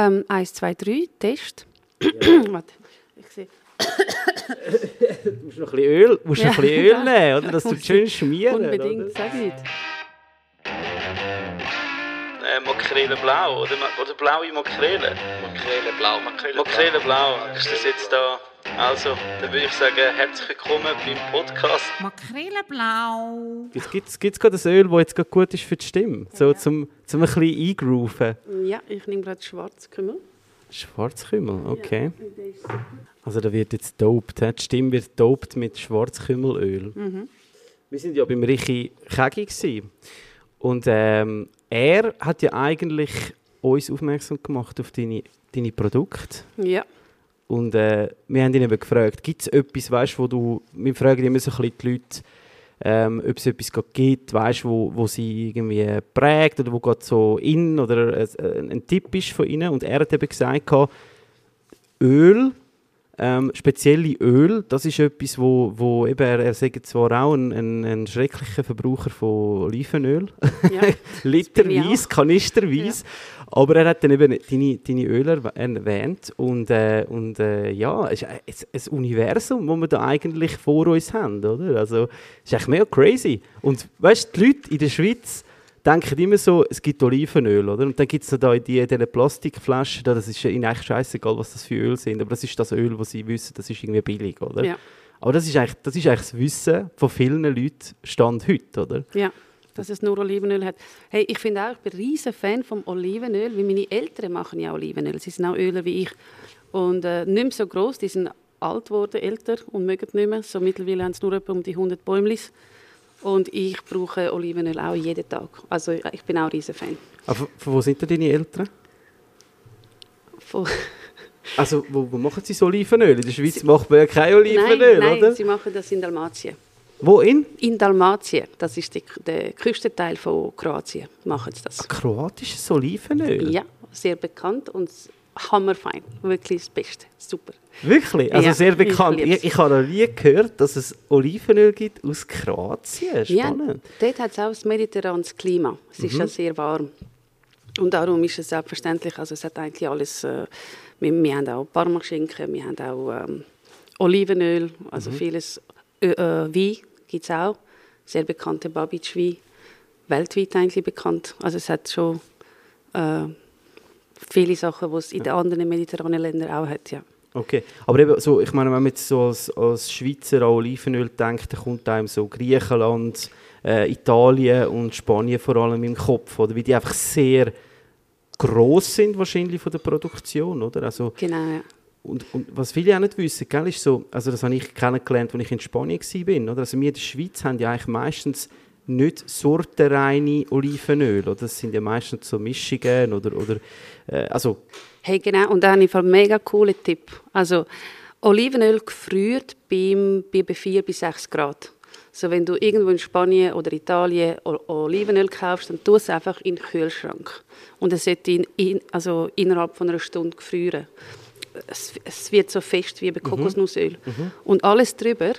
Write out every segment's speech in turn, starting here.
Ähm, eins, zwei, drei, Test. Warte, ich sehe. Du musst noch ein bisschen Öl, musst noch ein bisschen Öl nehmen, oder? Dass du schön schmieren. Unbedingt, Oder? sag nicht. Äh, Makrele blau, oder, oder blaue Makrele. Makrele blau, Makrele, Makrele blau, ist das jetzt da? Also, dann würde ich sagen, herzlich willkommen beim Podcast. Makrele-blau. Jetzt gibt es gerade ein Öl, das jetzt gerade gut ist für die Stimme. So zum, zum ein bisschen eingrooven. Ja, ich nehme gerade Schwarzkümmel. Schwarzkümmel, okay. Also da wird jetzt dopt. Die Stimme wird dopt mit Schwarzkümmelöl. Wir sind ja beim Richi Kegi gewesen. und ähm, er hat ja eigentlich uns aufmerksam gemacht auf deine, deine Produkte. Ja, Und äh, wir haben ihn eben gefragt, gibt es etwas, weißt, wo du, wir fragen immer so ein bisschen die Leute, ähm, ob es etwas gibt, weißt, wo, wo sie irgendwie prägt oder wo gerade so in oder äh, ein, Tipp ist von ihnen. Und er hat eben gesagt, Öl, ähm, spezielle Öl, das ist etwas, wo, wo eben, er, er sagt zwar auch ein, ein, ein schrecklicher Verbraucher von Olivenöl, ja. literweise, kanisterweise, aber er hat dann eben deine, deine Öle erwäh- erwähnt und, äh, und äh, ja, es ist ein, ein Universum, das wir da eigentlich vor uns haben, oder? Also, es ist echt mega crazy. Und weißt du, die Leute in der Schweiz denken immer so, es gibt Olivenöl, oder? Und dann gibt es da in die- Plastikflaschen, da, das ist ihnen eigentlich scheißegal, was das für Öl sind, aber das ist das Öl, das sie wissen, das ist irgendwie billig, oder? Ja. Aber das ist, eigentlich, das ist eigentlich das Wissen von vielen Leuten Stand heute, oder? Ja, dass es nur Olivenöl hat. Hey, ich finde auch, ich bin ein riesen Fan vom Olivenöl, weil meine Eltern machen ja Olivenöl. Sie sind auch Öler wie ich. Und äh, nicht mehr so groß, die sind alt geworden, älter und mögen nicht mehr. So mittlerweile haben sie nur etwa um die 100 Bäumlis. Und ich brauche Olivenöl auch jeden Tag. Also ich bin auch ein riesen Fan. Aber von von wo sind denn deine Eltern? Von Also, wo, wo machen sie so Olivenöl? In der Schweiz macht man ja kein Olivenöl, nein, nein, oder? sie machen das in Dalmatien. Wo in? In Dalmatien, das ist die, der Küstenteil von Kroatien, machen sie das. Kroatisches Olivenöl? Ja, sehr bekannt und hammerfein. Wirklich das Beste. Super. Wirklich? Also Ja, sehr bekannt. Ich, ich, habe noch nie gehört, dass es Olivenöl gibt aus Kroatien. Ja, Spannend. dort hat es auch ein mediterranes Klima. Es Mhm. ist ja sehr warm. Und darum ist es selbstverständlich, also es hat eigentlich alles, äh, wir, wir haben auch Parmaschinken, wir haben auch ähm, Olivenöl, Mhm. also vieles, äh, äh, Wein gibt es auch, sehr bekannte Babitsch-Wein, weltweit eigentlich bekannt. Also es hat schon äh, viele Sachen, die es in den anderen mediterranen Ländern auch hat, ja. Okay. Aber eben so, ich meine, wenn man jetzt so als, als Schweizer an Olivenöl denkt, dann kommt einem so Griechenland, äh, Italien und Spanien vor allem im Kopf, oder? Weil die einfach sehr gross sind wahrscheinlich von der Produktion, oder? Also, Genau, ja. Und, und was viele auch nicht wissen, gell, ist so, also das habe ich kennengelernt, als ich in Spanien war. Oder? Also wir in der Schweiz haben ja eigentlich meistens nicht sortenreine Olivenöl. Oder? Das sind ja meistens so Mischungen oder, oder äh, also Hey, genau. Und da habe ich einen mega coolen Tipp. Also, Olivenöl gefriert beim, bei bei 4 bis 6 Grad. So, wenn du irgendwo in Spanien oder Italien Olivenöl kaufst, dann tu es einfach in den Kühlschrank. Und es sollte in, in, also innerhalb von einer Stunde gefrieren. Es, es wird so fest wie bei Kokosnussöl. Und alles drüber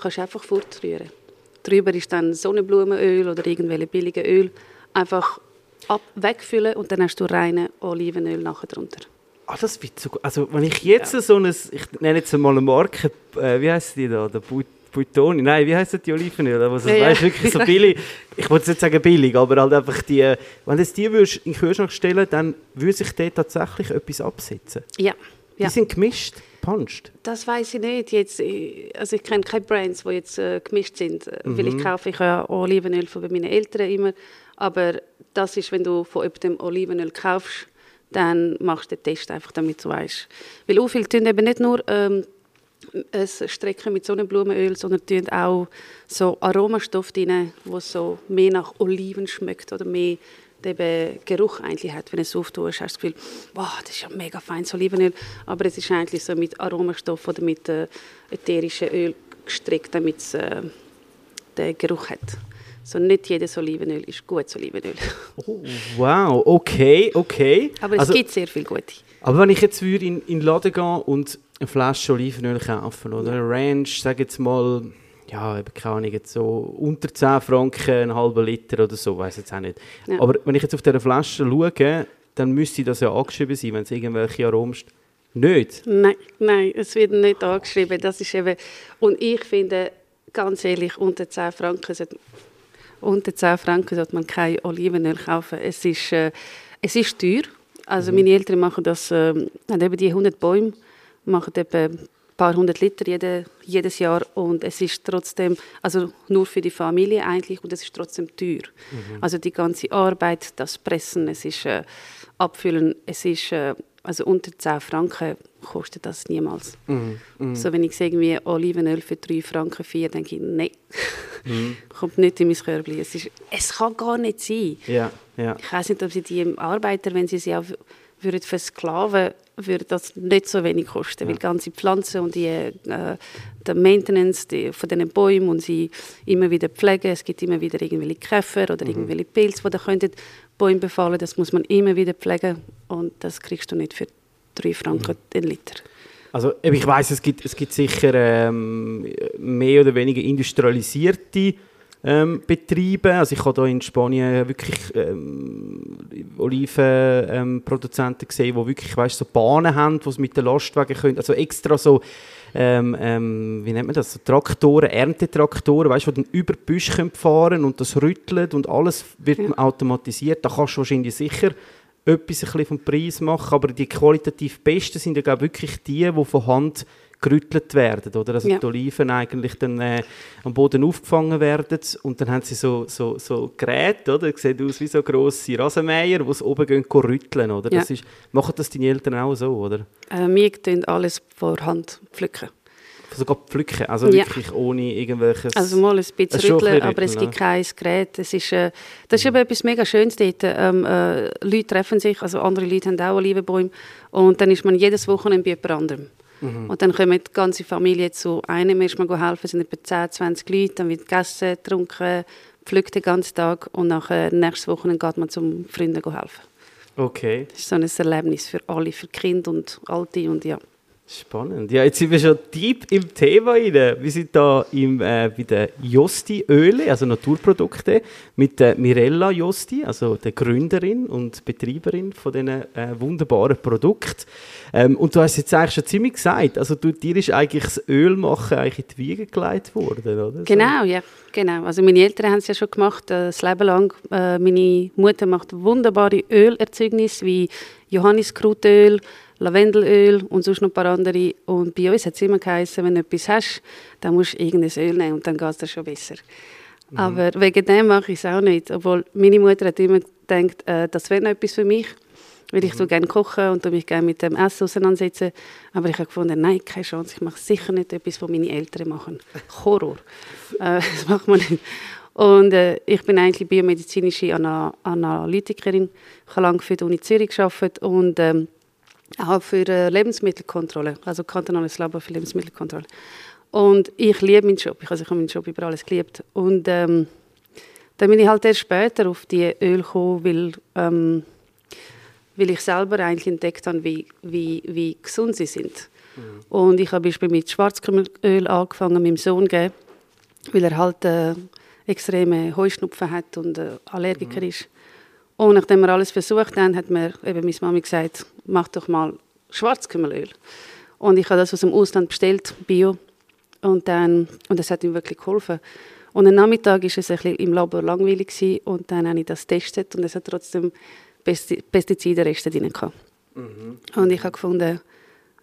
kannst du einfach fortrühren. Drüber ist dann Sonnenblumenöl oder irgendwelche billige Öl. Einfach ab, wegfüllen und dann hast du reine Olivenöl nachher drunter. ah, das wird so gut. Also wenn ich jetzt so ein, ich nenne jetzt mal eine Marke, äh, wie heißt die da, der But- Buitoni, nein, wie heißt die Olivenöl? Also, Ja, weißt, wirklich so billig. Ich wollte nicht sagen billig, aber halt einfach die, wenn du die würdest in den Kühlschrank stellen, dann würde sich dort tatsächlich etwas absetzen. Ja, ja. Die sind gemischt, punched. Das weiß ich nicht. Jetzt, äh, also ich kenne keine Brands, die jetzt äh, gemischt sind. Äh, Weil ich kaufe ich ja Olivenöl von meinen Eltern immer. Aber das ist, wenn du von jemandem Olivenöl kaufst, dann machst du den Test einfach, damit du weißt. Weil auch viele tun eben nicht nur ähm, es strecken mit Sonnenblumenöl, sondern tun auch so Aromastoffe drin, wo so mehr nach Oliven schmeckt oder mehr den Geruch eigentlich hat. Wenn du es auftust, hast du das Gefühl, wow, das ist ja mega feines Olivenöl. Aber es ist eigentlich so mit Aromastoff oder mit äh, ätherischem Öl gestreckt, damit es äh, den Geruch hat. So nicht jedes Olivenöl ist gutes Olivenöl. Oh, wow, okay, okay. Aber es also, gibt sehr viel gute. Aber wenn ich jetzt würde in, in den Laden gehen und eine Flasche Olivenöl kaufen oder eine Ranch, sage jetzt mal, ja, eben keine Ahnung, jetzt so unter 10 Franken, einen halben Liter oder so, weiß jetzt auch nicht. Ja. Aber wenn ich jetzt auf dieser Flasche schaue, dann müsste das ja angeschrieben sein, wenn es irgendwelche Aromen nicht. Nein, nein, es wird nicht angeschrieben. Das ist eben, und ich finde, ganz ehrlich, unter 10 Franken sollte, unter 10 Franken sollte man kein Olivenöl kaufen. Es ist, äh, es ist teuer. Also meine Eltern machen das, äh, haben eben die 100 Bäume, machen etwa ein paar hundert Liter jede, jedes Jahr. Und es ist trotzdem, also nur für die Familie eigentlich und es ist trotzdem teuer. Also die ganze Arbeit, das Pressen, es ist äh, Abfüllen, es ist, äh, also unter 10 Franken kostet das niemals. So wenn ich irgendwie Olivenöl für 3 Franken 4, denke ich, nein, kommt nicht in mein Körbchen. Es, ist, es kann gar nicht sein. Ja, ja. Ich weiß nicht, ob sie die Arbeiter, wenn sie sie auch würden versklaven, würde das nicht so wenig kosten, weil ganze Pflanzen und die, äh, der Maintenance die, von diesen Bäumen und sie immer wieder pflegen. Es gibt immer wieder irgendwelche Käfer oder irgendwelche Pilze, die da könnten Bäume befallen. Das muss man immer wieder pflegen und das kriegst du nicht für 3 Franken den Liter. Also ich weiß, es gibt, es gibt sicher ähm, mehr oder weniger industrialisierte ähm, Betriebe. Also ich habe hier in Spanien wirklich ähm, Olivenproduzenten gesehen, die wirklich, weißt, so Bahnen haben, die sie mit den Lastwagen können, also extra so ähm, ähm, wie nennt man das, so Traktoren, Erntetraktoren, weißt, die dann über die Büsche können fahren und das rüttelt und alles wird automatisiert. Da kannst du wahrscheinlich sicher etwas ein bisschen vom Preis machen, aber die qualitativ besten sind ja glaube wirklich die, die von Hand gerüttelt werden, oder? Also Ja. die Oliven eigentlich dann äh, am Boden aufgefangen werden und dann haben sie so, so, so Geräte, oder? Das sieht aus wie so grosse Rasenmäher, die sie oben gehen, gehen rütteln, oder? Das Ja. ist, machen das deine Eltern auch so, oder? Äh, wir tun alles vor Hand pflücken. Sogar pflücken, also Ja. wirklich ohne irgendwelches... Also mal ein bisschen schon ein rütteln, aber es rütteln, gibt kein Gerät. Es ist, äh, das ist eben etwas mega Schönes dort. Ähm, äh, Leute treffen sich, also andere Leute haben auch Olivenbäume und dann ist man jedes Wochenende bei jemand anderem. Mhm. Und dann kommen die ganze Familie zu einem erstmal helfen, es sind etwa 10, 20 Leute, dann wird gegessen, getrunken, pflückt den ganzen Tag und nachher nächstes Wochenende geht man zum Freunden helfen. Okay. Das ist so ein Erlebnis für alle, für Kinder und Alte und ja. Spannend. Ja, jetzt sind wir schon deep im Thema rein. Wir sind da im, äh, bei den Josti-Öle, also Naturprodukte, mit der Mirella Josti, also der Gründerin und Betreiberin von diesen äh, wunderbaren Produkten. Ähm, und du hast jetzt eigentlich schon ziemlich gesagt, also du, dir ist eigentlich das Öl machen eigentlich in die Wiege gelegt worden, oder? Genau, ja, genau. Also meine Eltern haben es ja schon gemacht, äh, das Leben lang. Äh, meine Mutter macht wunderbare Ölerzeugnisse wie Johanniskrutöl, Lavendelöl und sonst noch ein paar andere. Und bei uns hat es immer geheißen, wenn du etwas hast, dann musst du irgendein Öl nehmen und dann geht es dir schon besser. Aber wegen dem mache ich es auch nicht. Obwohl meine Mutter hat immer gedacht, äh, das wäre noch etwas für mich. Weil ich mhm. gerne kochen und mich gerne mit dem Essen auseinandersetzen. Aber ich habe gefunden, nein, keine Chance. Ich mache sicher nicht etwas, was meine Eltern machen. Horror. äh, das macht man nicht. Und äh, ich bin eigentlich biomedizinische Ana Analytikerin. Ich habe lange für die Uni Zürich gearbeitet und ähm, auch für äh, Lebensmittelkontrolle, also kantonales Labor für Lebensmittelkontrolle. Und ich liebe meinen Job. Ich, also ich habe meinen Job über alles geliebt. Und ähm, dann bin ich halt erst später auf die Öl gekommen, weil, ähm, weil ich selber eigentlich entdeckt habe, wie, wie, wie gesund sie sind. Und ich habe beispielsweise mit Schwarzkümmelöl angefangen, meinem Sohn geben, weil er halt äh, extreme Heuschnupfen hat und äh, Allergiker ist. Und nachdem wir alles versucht haben, hat mir eben meine Mami gesagt, mach doch mal Schwarzkümmelöl. Und ich habe das aus dem Ausland bestellt, Bio. Und, dann, und das hat ihm wirklich geholfen. Und am Nachmittag war es ein bisschen im Labor langweilig gewesen, und dann habe ich das getestet und es hat trotzdem Pesti Pestizidenreste drin gehabt. Und ich habe gefunden,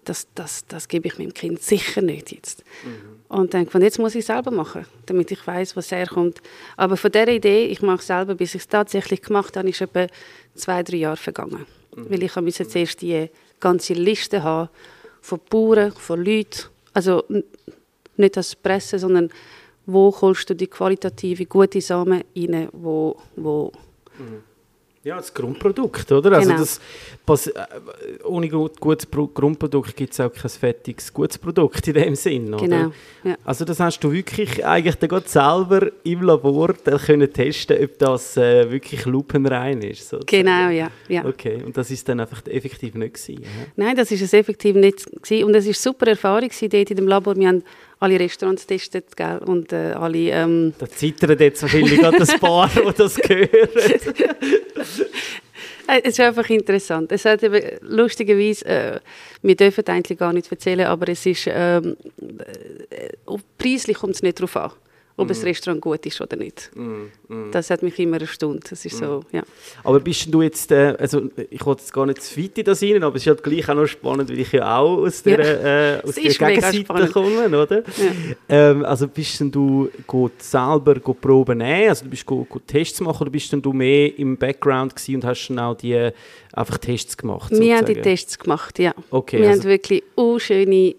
das, das, das gebe ich meinem Kind sicher nicht jetzt. Und dann gefunden, jetzt muss ich es selber machen, damit ich weiß, was herkommt. Aber von dieser Idee, ich mache es selber, bis ich es tatsächlich gemacht habe, ist etwa zwei, drei Jahre vergangen. Weil ich musste zuerst die ganze Liste haben von Bauern, von Leuten, also nicht das Pressen, sondern wo holst du die qualitative, gute Samen rein, wo, wo Ja, das Grundprodukt, oder? Also Genau. das, pass, äh, ohne gut, gutes Pro Grundprodukt gibt es auch kein fertiges, gutes Produkt in dem Sinn, oder? genau, ja. Also das hast du wirklich eigentlich dann selber im Labor dann können testen, ob das äh, wirklich lupenrein ist. sozusagen. Genau, ja, ja. Okay, und das ist dann einfach effektiv nicht gewesen. ja? Nein, das ist es effektiv nicht gewesen. und es ist super Erfahrung gewesen dort in dem Labor. Wir haben alle Restaurants getestet, gell? und äh, alle, ähm, Da zittern jetzt wahrscheinlich gerade ein paar, die das. Äh, Es ist einfach interessant. Es hat eben, lustigerweise, äh, wir dürfen eigentlich gar nicht erzählen, aber es ist, ähm, äh, preislich kommt es nicht darauf an, ob das Restaurant gut ist oder nicht. Das hat mich immer erstaunt. Das ist so, ja. Aber bist du jetzt, äh, also ich wollte jetzt gar nicht zu weit in das rein, aber es ist halt gleich auch noch spannend, weil ich ja auch aus der, äh, aus der Gegenseite komme, oder? Ähm, also bist denn du go selber go Proben nehmen, also du bist go, go Tests machen oder bist denn du mehr im Background und hast dann auch die einfach Tests gemacht? Wir haben die sozusagen? Tests gemacht, ja. Okay, wir also- haben wirklich schöne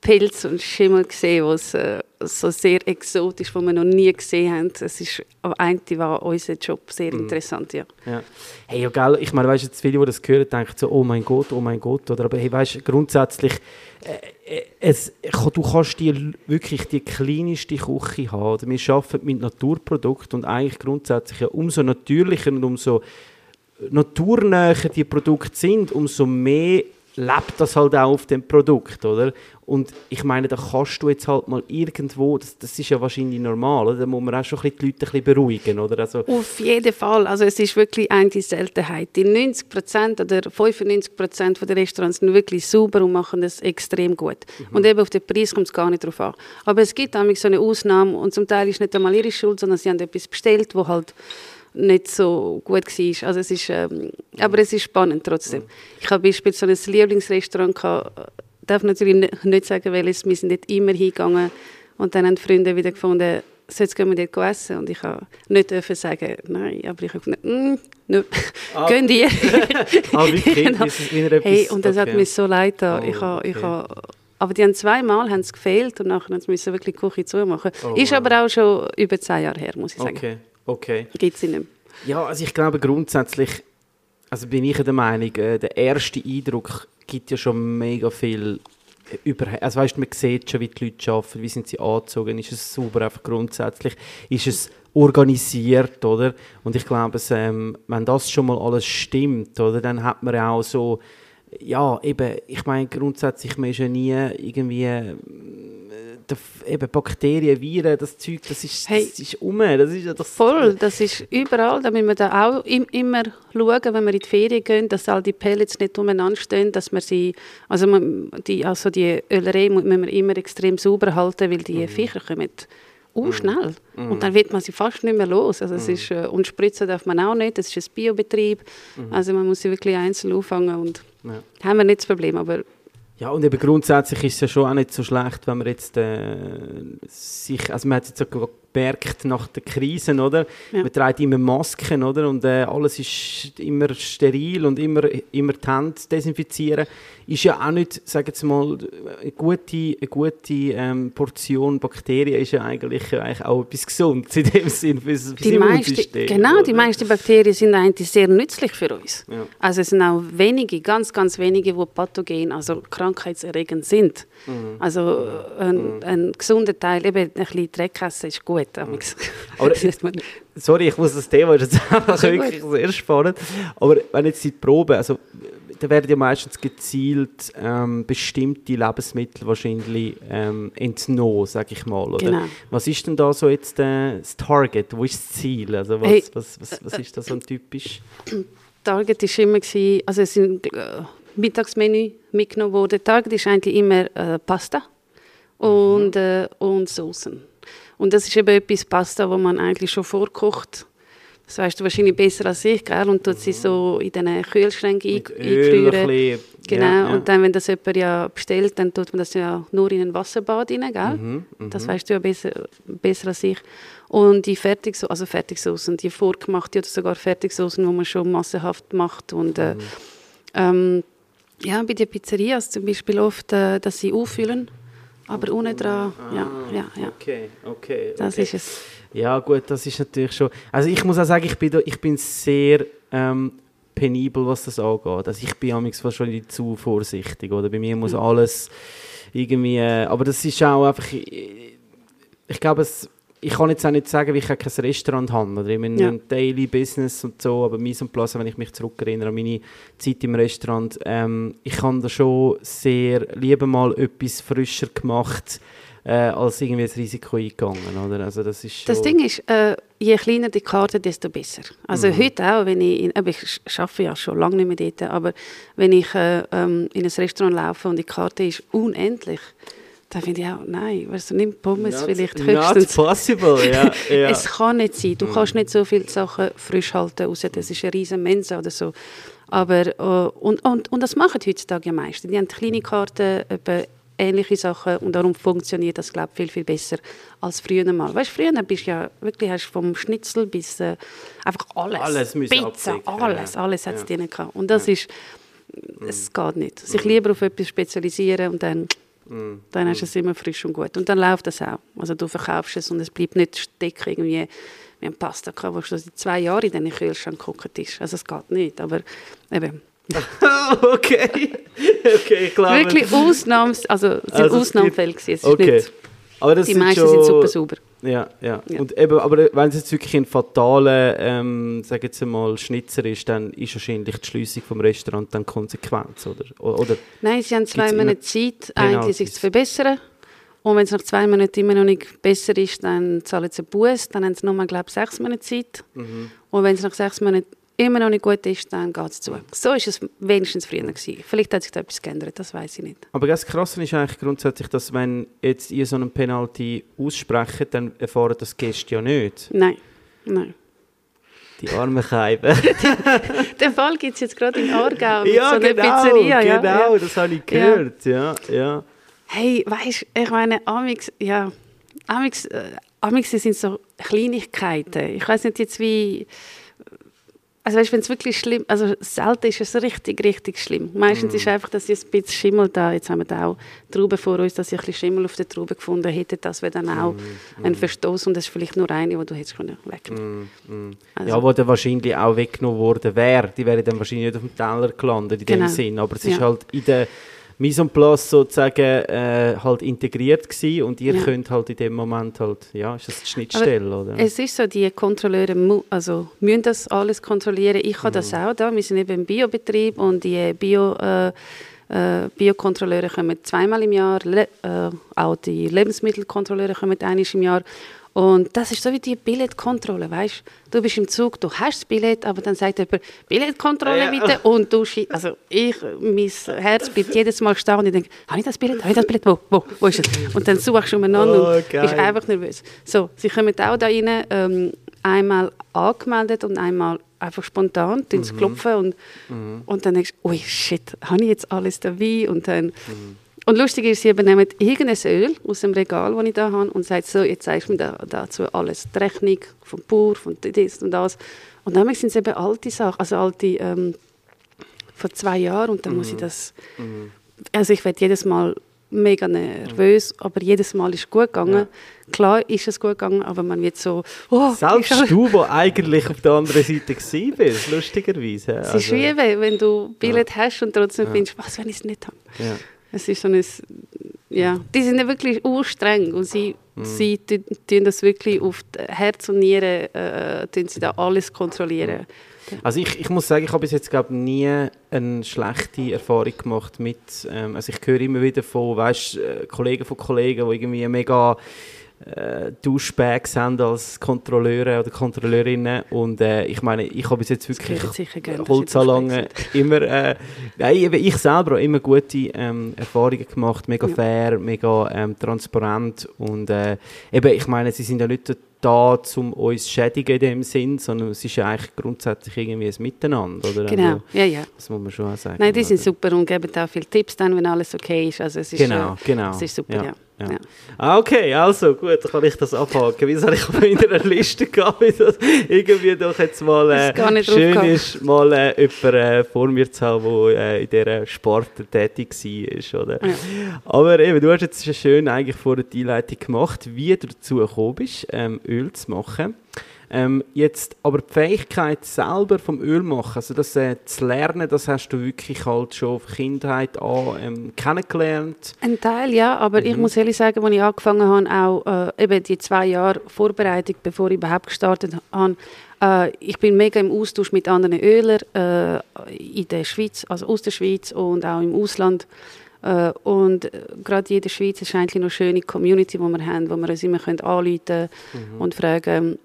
Pilze und Schimmel gesehen, was äh, so sehr exotisch, was wir noch nie gesehen haben. Es ist, eigentlich war unser Job sehr Mhm. interessant, ja. Ja. Hey, ja, gell, ich meine, weißt du, jetzt viele, die das hören, denken so, oh mein Gott, oh mein Gott, oder? Aber hey, weißt grundsätzlich, äh, äh, es, du kannst die, wirklich die kleinste Küche haben. Oder? Wir arbeiten mit Naturprodukten und eigentlich grundsätzlich ja, umso natürlicher und umso naturnäher die Produkte sind, umso mehr lebt das halt auch auf dem Produkt, oder? Und ich meine, da kannst du jetzt halt mal irgendwo, das, das ist ja wahrscheinlich normal, oder? Da muss man auch schon ein bisschen die Leute ein bisschen beruhigen, oder? Also, Auf jeden Fall. Also es ist wirklich eine Seltenheit. Die 90 Prozent oder 95 Prozent der Restaurants sind wirklich sauber und machen das extrem gut. Und eben auf den Preis kommt es gar nicht drauf an. Aber es gibt nämlich so eine Ausnahme und zum Teil ist nicht einmal ihre Schuld, sondern sie haben etwas bestellt, wo halt nicht so gut war. Also es ist, ähm, aber es ist spannend trotzdem. Ich habe beispielsweise so ein Lieblingsrestaurant gehabt, Ich darf natürlich nicht, sagen, welches. Wir sind dort immer hingegangen und dann haben die Freunde wieder gefunden, so jetzt gehen wir dort essen. Und ich habe nicht dürfen sagen, nein, aber ich habe gesagt, mm, nicht. Ah. Gehen ihr? ah, wirklich? Genau. Es- Hey, und das okay. hat mir so leid getan. Oh, ich habe, ich okay. habe, aber die haben zweimal haben sie gefehlt und nachher haben sie wirklich die Küche zumachen. Oh, ist wow. aber auch schon über zehn Jahre her, muss ich sagen. Okay, okay. Gibt sie nicht. Ja, also ich glaube grundsätzlich, also bin ich der Meinung, äh, der erste Eindruck gibt ja schon mega viel äh, über, also weißt, man sieht schon, wie die Leute arbeiten, wie sind sie angezogen, ist es sauber einfach grundsätzlich, ist es organisiert, oder? Und ich glaube, es, ähm, wenn das schon mal alles stimmt, oder, dann hat man ja auch so, ja, eben, ich meine grundsätzlich, man ist ja nie irgendwie äh, eben Bakterien, Viren, das Zeug, das ist, Hey. das ist um, das ist ja das Voll, das ist überall. Da müssen wir da auch im, immer schauen, wenn wir in die Ferien gehen, dass all die Pellets nicht umeinander stehen, dass wir sie, also, man, die, also die Ölerei müssen wir immer extrem sauber halten, weil Mhm. die Viecher kommen uh, schnell. Und dann wird man sie fast nicht mehr los. Also es Mhm. ist, äh, und spritzen darf man auch nicht, das ist ein Biobetrieb. Also man muss sie wirklich einzeln auffangen und Mhm. Ja. haben wir nicht das Problem, aber Ja, und eben grundsätzlich ist es ja schon auch nicht so schlecht, wenn man jetzt äh, sich, also man hat es jetzt auch gemerkt nach der Krise, oder? Ja. Man trägt immer Masken, oder? Und äh, alles ist immer steril und immer, immer die Hände desinfizieren. Ist ja auch nicht, sagen wir mal, eine gute, eine gute ähm, Portion Bakterien ist ja eigentlich, eigentlich auch etwas Gesundes in dem Sinn für das die Immunsystem. genau, die oder? meisten Bakterien sind eigentlich sehr nützlich für uns. Ja. Also es sind auch wenige, ganz, ganz wenige, die pathogen, also krankheitserregend sind. Mhm. Also äh, ein, ein gesunder Teil, eben ein bisschen Dreck essen ist gut. Mhm. Aber- Sorry, ich muss das Thema, das ist einfach Sehr gut. wirklich sehr spannend. Aber wenn jetzt die Probe, also da werden ja meistens gezielt ähm, bestimmte Lebensmittel wahrscheinlich ähm, entnommen, sage ich mal. Oder? Genau. Was ist denn da so jetzt äh, das Target? Wo ist das Ziel? Also was, Hey, was, was, was ist da so ein typisch? Target ist immer gewesen, also es sind äh, Mittagsmenü mitgenommen worden. Target ist eigentlich immer äh, Pasta und, äh, und Soßen. Und das ist eben etwas Pasta, wo man eigentlich schon vorkocht. Das weißt du wahrscheinlich besser als ich, gell? Und tut sie so in den Kühlschrank ein, Mit ein Genau, ja, ja. und dann, wenn das jemand ja bestellt, dann tut man das ja nur in ein Wasserbad rein, gell? Mhm, Das weißt du ja besser, besser als ich. Und die Fertigso also Fertigsoßen, die vorgemachte oder sogar Fertigsoßen, die man schon massenhaft macht. Und äh, Mhm. ähm, ja, bei den Pizzerias zum Beispiel oft, äh, dass sie auffüllen, aber ohne dran. Ja, ja, ja. Okay, okay. Das okay. ist es. Ja, gut, das ist natürlich schon. Also ich muss auch sagen, ich bin, da, ich bin sehr ähm, penibel, was das angeht. Also ich bin amigs wahrscheinlich zu vorsichtig, oder? Bei mir muss alles irgendwie. Äh, aber das ist auch einfach. Ich, ich glaube, es. Ich kann jetzt auch nicht sagen, wie ich kein Restaurant habe oder in meinem Ja. Daily Business und so, aber Mise en Place, wenn ich mich zurückerinnere an meine Zeit im Restaurant, ähm, ich habe da schon sehr lieber mal etwas frischer gemacht, äh, als irgendwie das Risiko eingegangen, oder? Also das ist Das Ding ist, äh, je kleiner die Karte, desto besser. Also Mhm. heute auch, wenn ich, in, aber ich arbeite ja schon lange nicht mehr dort, aber wenn ich äh, ähm, in ein Restaurant laufe und die Karte ist unendlich, dann finde ich auch, nein, weißt du, nimm Pommes Not- vielleicht Not höchstens. possible, ja. ja. Es kann nicht sein. Du kannst nicht so viele Sachen frisch halten, außer das ist eine riesen Mensa oder so. Aber, äh, und, und, und das machen heutzutage ja meisten. Die haben kleine Karten, etwa ähnliche Sachen und darum funktioniert das, glaube ich, viel, viel besser als früher mal. Weißt früher bist du ja wirklich hast vom Schnitzel bis äh, einfach alles. Alles Pizza, abdecken, alles, ja. alles hat es Ja. drin gehabt. Und das ist, es geht nicht. Sich lieber auf etwas spezialisieren und dann dann hast du es immer frisch und gut. Und dann läuft das auch. Also du verkaufst es und es bleibt nicht stecken irgendwie. Wir haben Pasta gehabt, wo schon seit zwei Jahren in den Kühlschrank geguckt ist. Also es geht nicht, aber eben. okay. okay, klar. Wirklich Ausnahms, also sind Also Ausnahmefälle gewesen. Okay. nicht, Aber das die sind meisten schon, sind super sauber. Ja, ja. Ja. Und eben, aber wenn es jetzt wirklich ein fataler, ähm, sagen jetzt mal, Schnitzer ist, dann ist wahrscheinlich die Schliessung vom Restaurant dann Konsequenz, oder? Oder Nein, sie haben zwei Monate Zeit, eigentlich sich zu verbessern. Und wenn es nach zwei Monaten immer noch nicht besser ist, dann zahlen sie einen Buß. Dann haben sie nochmal, glaube ich, sechs Monate Zeit. Mhm. Und wenn es nach sechs Monaten immer noch nicht gut ist, dann geht es zu. So ist es wenigstens früher gewesen. Vielleicht hat sich da etwas geändert, das weiß ich nicht. Aber das Krasse ist eigentlich grundsätzlich, dass wenn jetzt ihr so einen Penalty aussprechen, dann erfahren das Gäste ja nicht. Nein, nein. Die armen Keiben. Den Fall gibt es jetzt gerade in Aargau mit ja, so einer genau, Pizzeria. Ja, genau, ja. das habe ich gehört. Ja, ja. Hey, weißt du, ich meine, Amix, ja, Amix, äh, Amix sind so Kleinigkeiten. Ich weiß nicht jetzt wie, also weißt, wenn es wirklich schlimm, also selten ist es richtig, richtig schlimm. Meistens ist einfach, dass jetzt ein bisschen Schimmel da, jetzt haben wir da auch Trauben vor uns, dass ich ein bisschen Schimmel auf der Traube gefunden hätte, das wäre dann auch ein Verstoß und das ist vielleicht nur eine, die du hättest können wegnehmen also, ja, wo dann wahrscheinlich auch weggenommen worden wäre. Die wären dann wahrscheinlich nicht auf dem Teller gelandet in dem Genau. Sinn. Aber es ist Ja. halt in der Mise en place sozusagen äh, halt integriert gewesen und ihr Ja. könnt halt in dem Moment halt, ja, ist das die Schnittstelle, oder? Es ist so, die Kontrolleure mu also, müssen das alles kontrollieren. Ich habe das auch da. Wir sind eben im Biobetrieb und die Bio, äh, äh, Biokontrolleure kommen zweimal im Jahr. Le äh, auch die Lebensmittelkontrolleure kommen einmal im Jahr. Und das ist so wie die Billetkontrolle, weißt du? bist im Zug, du hast das Billett, aber dann sagt jemand, Billetkontrolle Ja. bitte und du also ich, mein Herz bleibt jedes Mal stehen und ich denke, habe ich das Billett, habe ich das Billett, wo, wo, wo ist es? Und dann suchst du umeinander Oh, und bist einfach nervös. So, sie kommen auch da rein, ähm, einmal angemeldet und einmal einfach spontan, mhm. sie klopfen und, und dann denkst du, ui shit, habe ich jetzt alles dabei? Und dann... Und lustig ist, sie übernehmen irgendein Öl aus dem Regal, das ich da habe, und sagen so, jetzt zeigst du mir da, dazu alles. Die Rechnung vom Bauer, von das und das. Und dann sind es eben alte Sachen, also alte ähm, vor zwei Jahren und dann muss ich das... Also ich werde jedes Mal mega nervös, aber jedes Mal ist es gut gegangen. Klar ist es gut gegangen, aber man wird so... Oh, Selbst ich- du, der eigentlich auf der anderen Seite gewesen bist, lustigerweise. Es ist wie wenn du Billett hast und trotzdem findest, was, wenn ich es nicht habe. ja. Es ist so ein, ja, die sind ja wirklich urstreng und sie, sie tun, das wirklich auf Herz und Nieren, äh, tun sie da alles kontrollieren. Also ich, ich muss sagen, ich habe bis jetzt glaub, nie eine schlechte Erfahrung gemacht mit, ähm, also ich höre immer wieder von, weißt, äh, Kollegen von Kollegen, die irgendwie mega äh, Duschbags haben als Kontrolleure oder Kontrolleurinnen und äh, ich meine, ich habe bis jetzt wirklich Holzanlangen immer, äh, nein, ich selber habe immer gute ähm, Erfahrungen gemacht, mega Ja. fair, mega ähm, transparent und äh, eben, ich meine, sie sind ja nicht da, um uns zu schädigen in dem Sinn, sondern es ist ja eigentlich grundsätzlich irgendwie ein Miteinander, oder? Genau, Also, ja, ja. das muss man schon auch sagen. Nein, die sind oder? super und geben auch viele Tipps dann, wenn alles okay ist. Also es ist, Genau, genau. Es ist super, Ja, ja. Ja. ja. Ah, okay, also gut, dann kann ich das abhaken. Wieso habe ich auf meiner Liste gehabt, wie das irgendwie doch jetzt mal äh, schön ist, mal äh, jemanden äh, vor mir zu haben, der äh, in dieser Sport tätig war. Oder? Ja. Aber eben, du hast jetzt schon schön eigentlich vor der Einleitung gemacht, wie du dazu gekommen bist, ähm, Öl zu machen. Ähm, jetzt aber die Fähigkeit selber vom Öl machen, also das äh, zu lernen, das hast du wirklich halt schon von Kindheit an ähm, kennengelernt. Ein Teil, ja, aber ich muss ehrlich sagen, als ich angefangen habe, auch äh, eben die zwei Jahre Vorbereitung, bevor ich überhaupt gestartet habe, äh, ich bin mega im Austausch mit anderen Ölern äh, in der Schweiz, also aus der Schweiz und auch im Ausland. Äh, und äh, gerade in der Schweiz ist eigentlich noch eine schöne Community, die wir haben, wo wir uns immer können anrufen können Mhm. und fragen,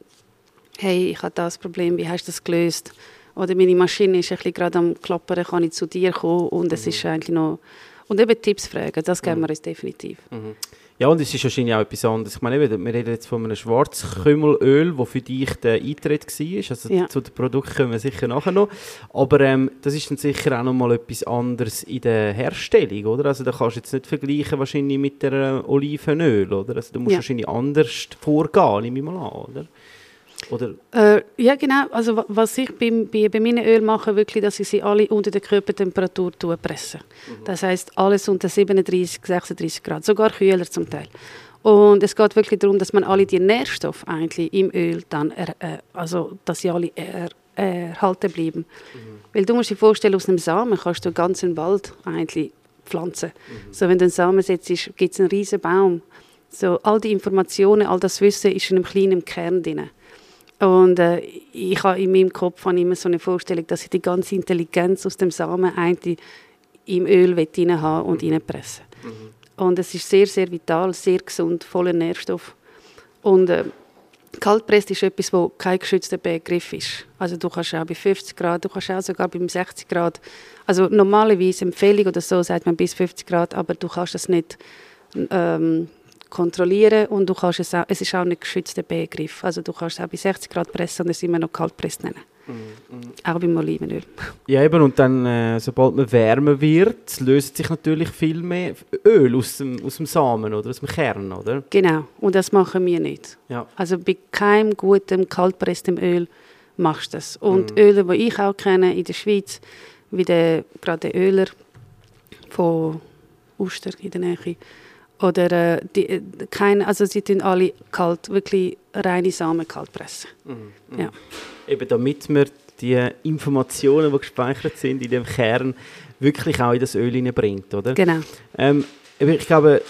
hey, ich habe das Problem, wie hast du das gelöst? Oder meine Maschine ist ein bisschen gerade am Klappern, kann ich zu dir kommen? Und Mhm. es ist eigentlich noch... Und eben Tipps fragen, das geben wir uns definitiv. Ja, und es ist wahrscheinlich auch etwas anderes. Ich meine, wir reden jetzt von einem Schwarzkümmelöl, das für dich der Eintritt war. Also Ja. zu den Produkten kommen wir sicher nachher noch. Aber ähm, das ist dann sicher auch noch mal etwas anderes in der Herstellung, oder? Also da kannst du jetzt nicht vergleichen wahrscheinlich mit der äh, Olivenöl, oder? Also du musst Ja. wahrscheinlich anders vorgehen, nehme ich mal an, oder? Äh, ja, genau. Also wa- was ich beim, bei, bei meinen Öl mache, wirklich, dass ich sie alle unter der Körpertemperatur tue pressen. Das heißt alles unter 37, 36 Grad, sogar kühler zum Teil. Und es geht wirklich darum, dass man alle die Nährstoffe eigentlich im Öl dann, äh, also dass sie alle er, erhalten bleiben. Weil du musst dir vorstellen, aus einem Samen kannst du einen ganzen Wald eigentlich pflanzen. So, wenn du einen Samen setzt, gibt es einen riesen Baum. So, all die Informationen, all das Wissen ist in einem kleinen Kern drin. Und äh, ich habe in meinem Kopf habe immer so eine Vorstellung, dass ich die ganze Intelligenz aus dem Samen eigentlich im Öl rein haben und reinpressen. Und es ist sehr, sehr vital, sehr gesund, voller Nährstoff. Und äh, Kaltpresst ist etwas, wo kein geschützter Begriff ist. Also du kannst auch bei 50 Grad, du kannst auch sogar bei 60 Grad. Also normalerweise Empfehlung oder so sagt man bis 50 Grad, aber du kannst das nicht ähm, kontrollieren und du kannst es, auch, es ist auch nicht geschützter Begriff. Also du kannst es auch bei 60 Grad pressen und es immer noch Kaltpress nennen. Auch beim Olivenöl. Ja, eben, und dann, äh, sobald man wärmer wird, löst sich natürlich viel mehr Öl aus dem, aus dem Samen oder aus dem Kern, oder? Genau, und das machen wir nicht. Ja. Also bei keinem guten kaltpresstem Öl machst du das. Und Öle, die ich auch kenne in der Schweiz, wie der, gerade der Öler von Uster in der Nähe, oder äh, die, äh, keine, also sie tun alle kalt, wirklich reine Samen kalt pressen. Ja. Eben damit man die Informationen, die gespeichert sind in dem Kern, wirklich auch in das Öl hineinbringt, oder? Genau. Ähm, ich glaube,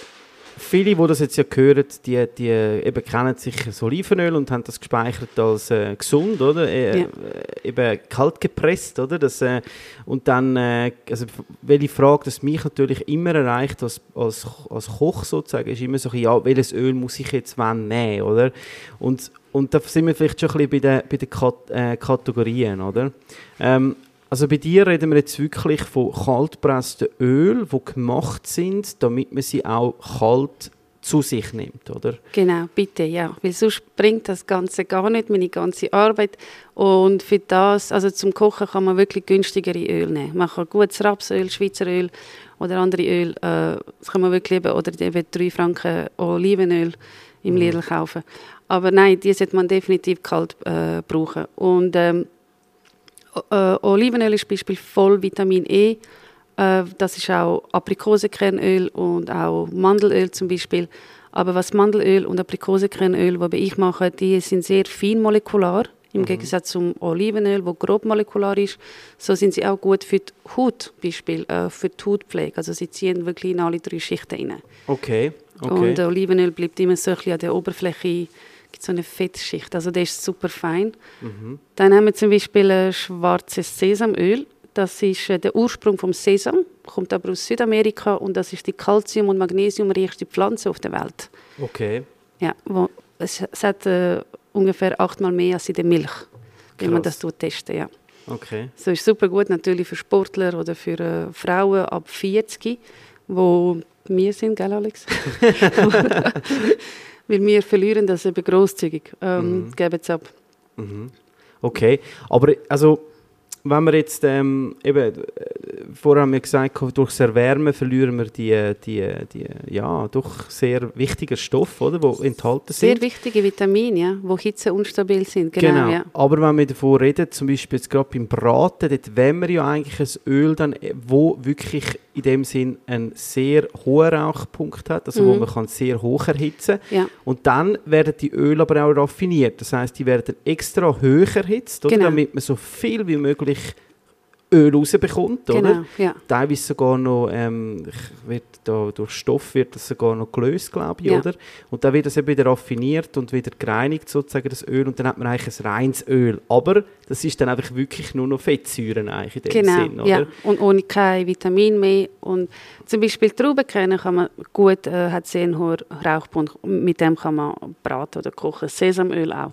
viele, die das jetzt ja hören, die, die eben kennen sicher das Olivenöl und haben das gespeichert als äh, gesund, oder? Äh, Ja. äh, eben kalt gepresst, oder? Das, äh, und dann, äh, also welche Frage, das mich natürlich immer erreicht als, als, als Koch sozusagen, ist immer so, ja, welches Öl muss ich jetzt wann nehmen, oder? Und, und da sind wir vielleicht schon ein bisschen bei den, bei den Kat Kategorien, oder? Ähm, also bei dir reden wir jetzt wirklich von kaltpressten Öl, die gemacht sind, damit man sie auch kalt zu sich nimmt, oder? Genau, bitte, ja. Weil sonst bringt das Ganze gar nicht, meine ganze Arbeit. Und für das, also zum Kochen kann man wirklich günstigere Öl nehmen. Man kann gutes Rapsöl, Schweizer Öl oder andere Öl, äh, das kann man wirklich eben, oder eben 3 Franken Olivenöl im Lidl kaufen. Aber nein, die sollte man definitiv kalt äh, brauchen. Und ähm, äh, Olivenöl ist Beispiel voll Vitamin E. Äh, das ist auch Aprikosenkernöl und auch Mandelöl zum Beispiel. Aber was Mandelöl und Aprikosenkernöl, die ich mache, die sind sehr feinmolekular. Im Gegensatz zum Olivenöl, wo grobmolekular ist, so sind sie auch gut für die Haut, Beispiel, äh, für die Hautpflege. Also sie ziehen wirklich in alle drei Schichten rein. Okay, okay. Und Olivenöl bleibt immer so ein bisschen an der Oberfläche, gibt so eine Fettschicht. Also der ist super fein. Dann haben wir zum Beispiel ein schwarzes Sesamöl. Das ist äh, der Ursprung vom Sesam, kommt aber aus Südamerika und das ist die Calcium- und Magnesiumreichste Pflanze auf der Welt. okay. Ja, wo, es, es hat äh, ungefähr achtmal mehr als in der Milch, wenn man das testen ja. Okay. So ist super gut natürlich für Sportler oder für äh, Frauen ab 40, wo wir sind, gell Alex? Weil wir verlieren das eben grosszügig, ähm, geben es ab. Mhm. Okay, aber also wenn wir jetzt ähm, eben äh, vorher haben wir gesagt, durch das Erwärmen verlieren wir die, die, die ja doch sehr wichtigen Stoffe, oder, die enthalten sind. Sehr wichtige Vitamine, ja, die hitzeunstabil sind. Genau, Ja. Aber wenn wir davon reden, zum Beispiel jetzt gerade beim Braten, dort wollen wir ja eigentlich ein Öl, dann, äh, wo wirklich in dem Sinn einen sehr hohen Rauchpunkt hat, also wo Mhm. man kann sehr hoch erhitzen Ja. Und dann werden die Öle aber auch raffiniert. Das heißt, die werden extra hoch erhitzt, oder? Genau. damit man so viel wie möglich Öl rausbekommt, Genau, oder? ja. Teilweise sogar noch, ähm, wird da, durch Stoff wird das sogar noch gelöst, glaube ich, Ja. oder? Und dann wird das eben wieder raffiniert und wieder gereinigt, sozusagen, das Öl, und dann hat man eigentlich ein reines Öl. Aber das ist dann einfach wirklich nur noch Fettsäuren eigentlich in dem Genau, Sinn, oder? ja. Und ohne kein Vitamin mehr. Und zum Beispiel Traubenkerne kann man gut, äh, hat sehr einen hohen Rauchpunkt. Mit dem kann man braten oder kochen. Sesamöl auch.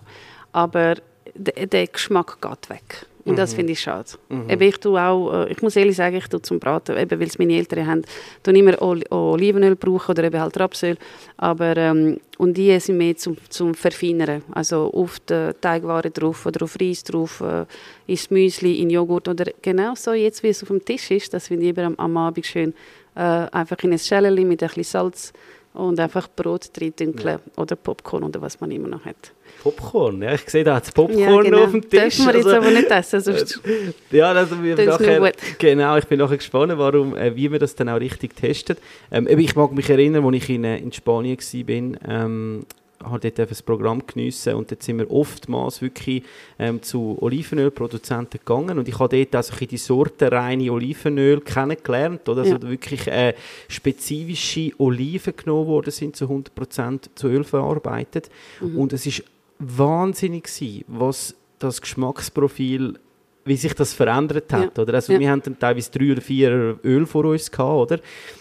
Aber der, der Geschmack geht weg. Und das finde ich schade. Eben, ich, tue auch, äh, ich muss ehrlich sagen, ich tue zum Braten, eben weil es meine Eltern haben, tue immer Oli Olivenöl brauchen oder eben halt Rapsöl. Aber, ähm, und die sind mehr zum, zum Verfeinern. Also auf die Teigware drauf oder auf Reis drauf, äh, ins Müsli, in Joghurt oder genau so jetzt, wie es auf dem Tisch ist. Das finde ich eben am, am Abend schön. Äh, einfach in ein Schälchen mit ein bisschen Salz und einfach Brot reindünkeln oder Popcorn oder was man immer noch hat. Popcorn, ja, ich sehe da hat Popcorn ja, genau. auf dem Tisch. Dürfen wir jetzt also- aber nicht essen, sonst Ja, also wir nachher, genau, ich bin nachher gespannt, warum, äh, wie wir das dann auch richtig testen. Ähm, ich mag mich erinnern, als ich in, äh, in Spanien war, ähm, habe dort einfach das Programm geniessen und dort sind wir oftmals wirklich ähm, zu Olivenölproduzenten gegangen und ich habe dort also die Sorte reine Olivenöl kennengelernt, oder? Also Ja. wirklich äh, spezifische Oliven genommen worden sind, zu 100% zu Öl verarbeitet und es ist wahnsinnig gewesen, was das Geschmacksprofil wie sich das verändert hat, Ja. oder? Also Ja. wir haben dann teilweise drei oder vier Öl vor uns gehabt, oder?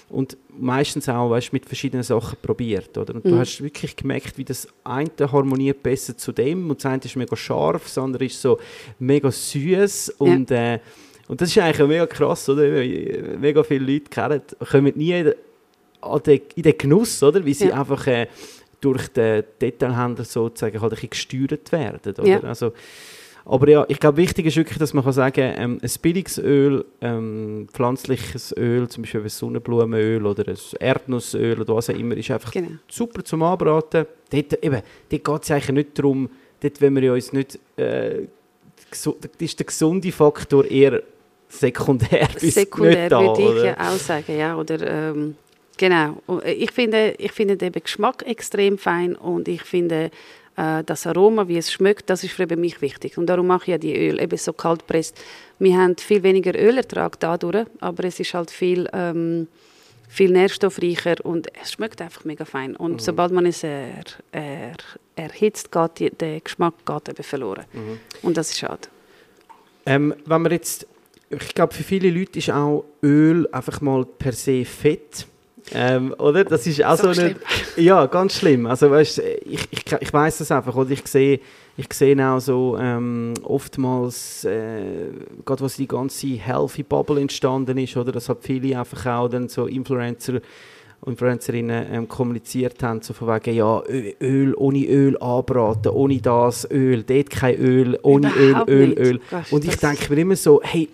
Und meistens auch, weißt, mit verschiedenen Sachen probiert, oder? Und du Mhm. hast wirklich gemerkt, wie das eine harmoniert besser zu dem und das eine ist mega scharf, das andere ist so mega süß und äh, und das ist eigentlich mega krass, oder? Mega viele Leute kennen, kommen nie in den Genuss, oder? Wie sie Ja. einfach äh, durch den Detailhändler sozusagen halt ein bisschen gesteuert werden, oder? Ja. Also, aber ja, ich glaube, wichtig ist wirklich, dass man kann sagen ähm, ein billiges Öl, ähm, pflanzliches Öl, zum Beispiel ein Sonnenblumenöl oder ein Erdnussöl oder was auch immer, ist einfach Genau. super zum Anbraten. Dort, eben, dort geht es eigentlich nicht darum, dort wollen wir ja uns nicht, äh, ist der gesunde Faktor eher sekundär bis Sekundär nicht da, würde ich oder? ja auch sagen, ja. Oder, ähm, genau. Und ich finde, ich finde den Geschmack extrem fein und ich finde äh, das Aroma, wie es schmeckt, das ist für mich wichtig. Und darum mache ich ja die Öl eben so kalt presst. Wir haben viel weniger Ölertrag dadurch, aber es ist halt viel, ähm, viel nährstoffreicher und es schmeckt einfach mega fein. Und sobald man es er, er, erhitzt, geht die, der Geschmack geht eben verloren. Und das ist schade. Ähm, wenn man jetzt, ich glaube, für viele Leute ist auch Öl einfach mal per se Fett. Ähm, oder? Das ist auch so, So eine, ja, ganz schlimm. Also, weißt, ich, ich, ich weiß das einfach. Oder ich sehe, ich sehe auch so ähm, oftmals, äh, gerade was die ganze Healthy Bubble entstanden ist, oder dass halt viele einfach auch dann so Influencer Influencerinnen ähm, kommuniziert haben, so von wegen, ja, Öl, ohne Öl anbraten, ohne das Öl, dort kein Öl, ohne Überhaupt Öl, Öl, nicht. Öl. Und ich das- denke mir immer so, hey,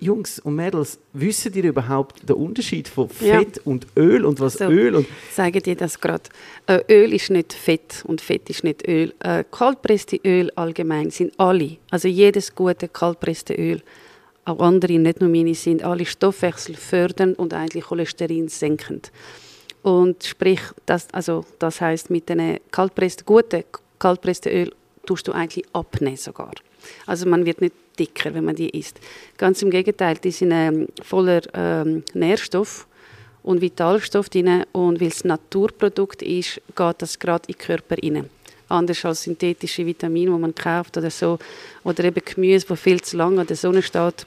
Jungs und Mädels, wisst ihr überhaupt den Unterschied von Ja. Fett und Öl und was So. Öl und Sagen dir das gerade. Äh, Öl ist nicht Fett und Fett ist nicht Öl. Äh, kaltpresste Öl allgemein sind alle, also jedes gute kaltpresste Öl, auch andere, nicht nur meine, sind alle stoffwechselfördernd und eigentlich Cholesterin senkend. Und sprich, das, also, das heißt mit den kaltpressten, guten kaltpressten Öl tust du eigentlich abnehmen sogar. Also man wird nicht dicker, wenn man die isst. Ganz im Gegenteil, die sind ähm, voller ähm, Nährstoff und Vitalstoff drin und weil es ein Naturprodukt ist, geht das gerade in den Körper rein. Anders als synthetische Vitamine, die man kauft oder so, oder eben Gemüse, das viel zu lange an der Sonne steht,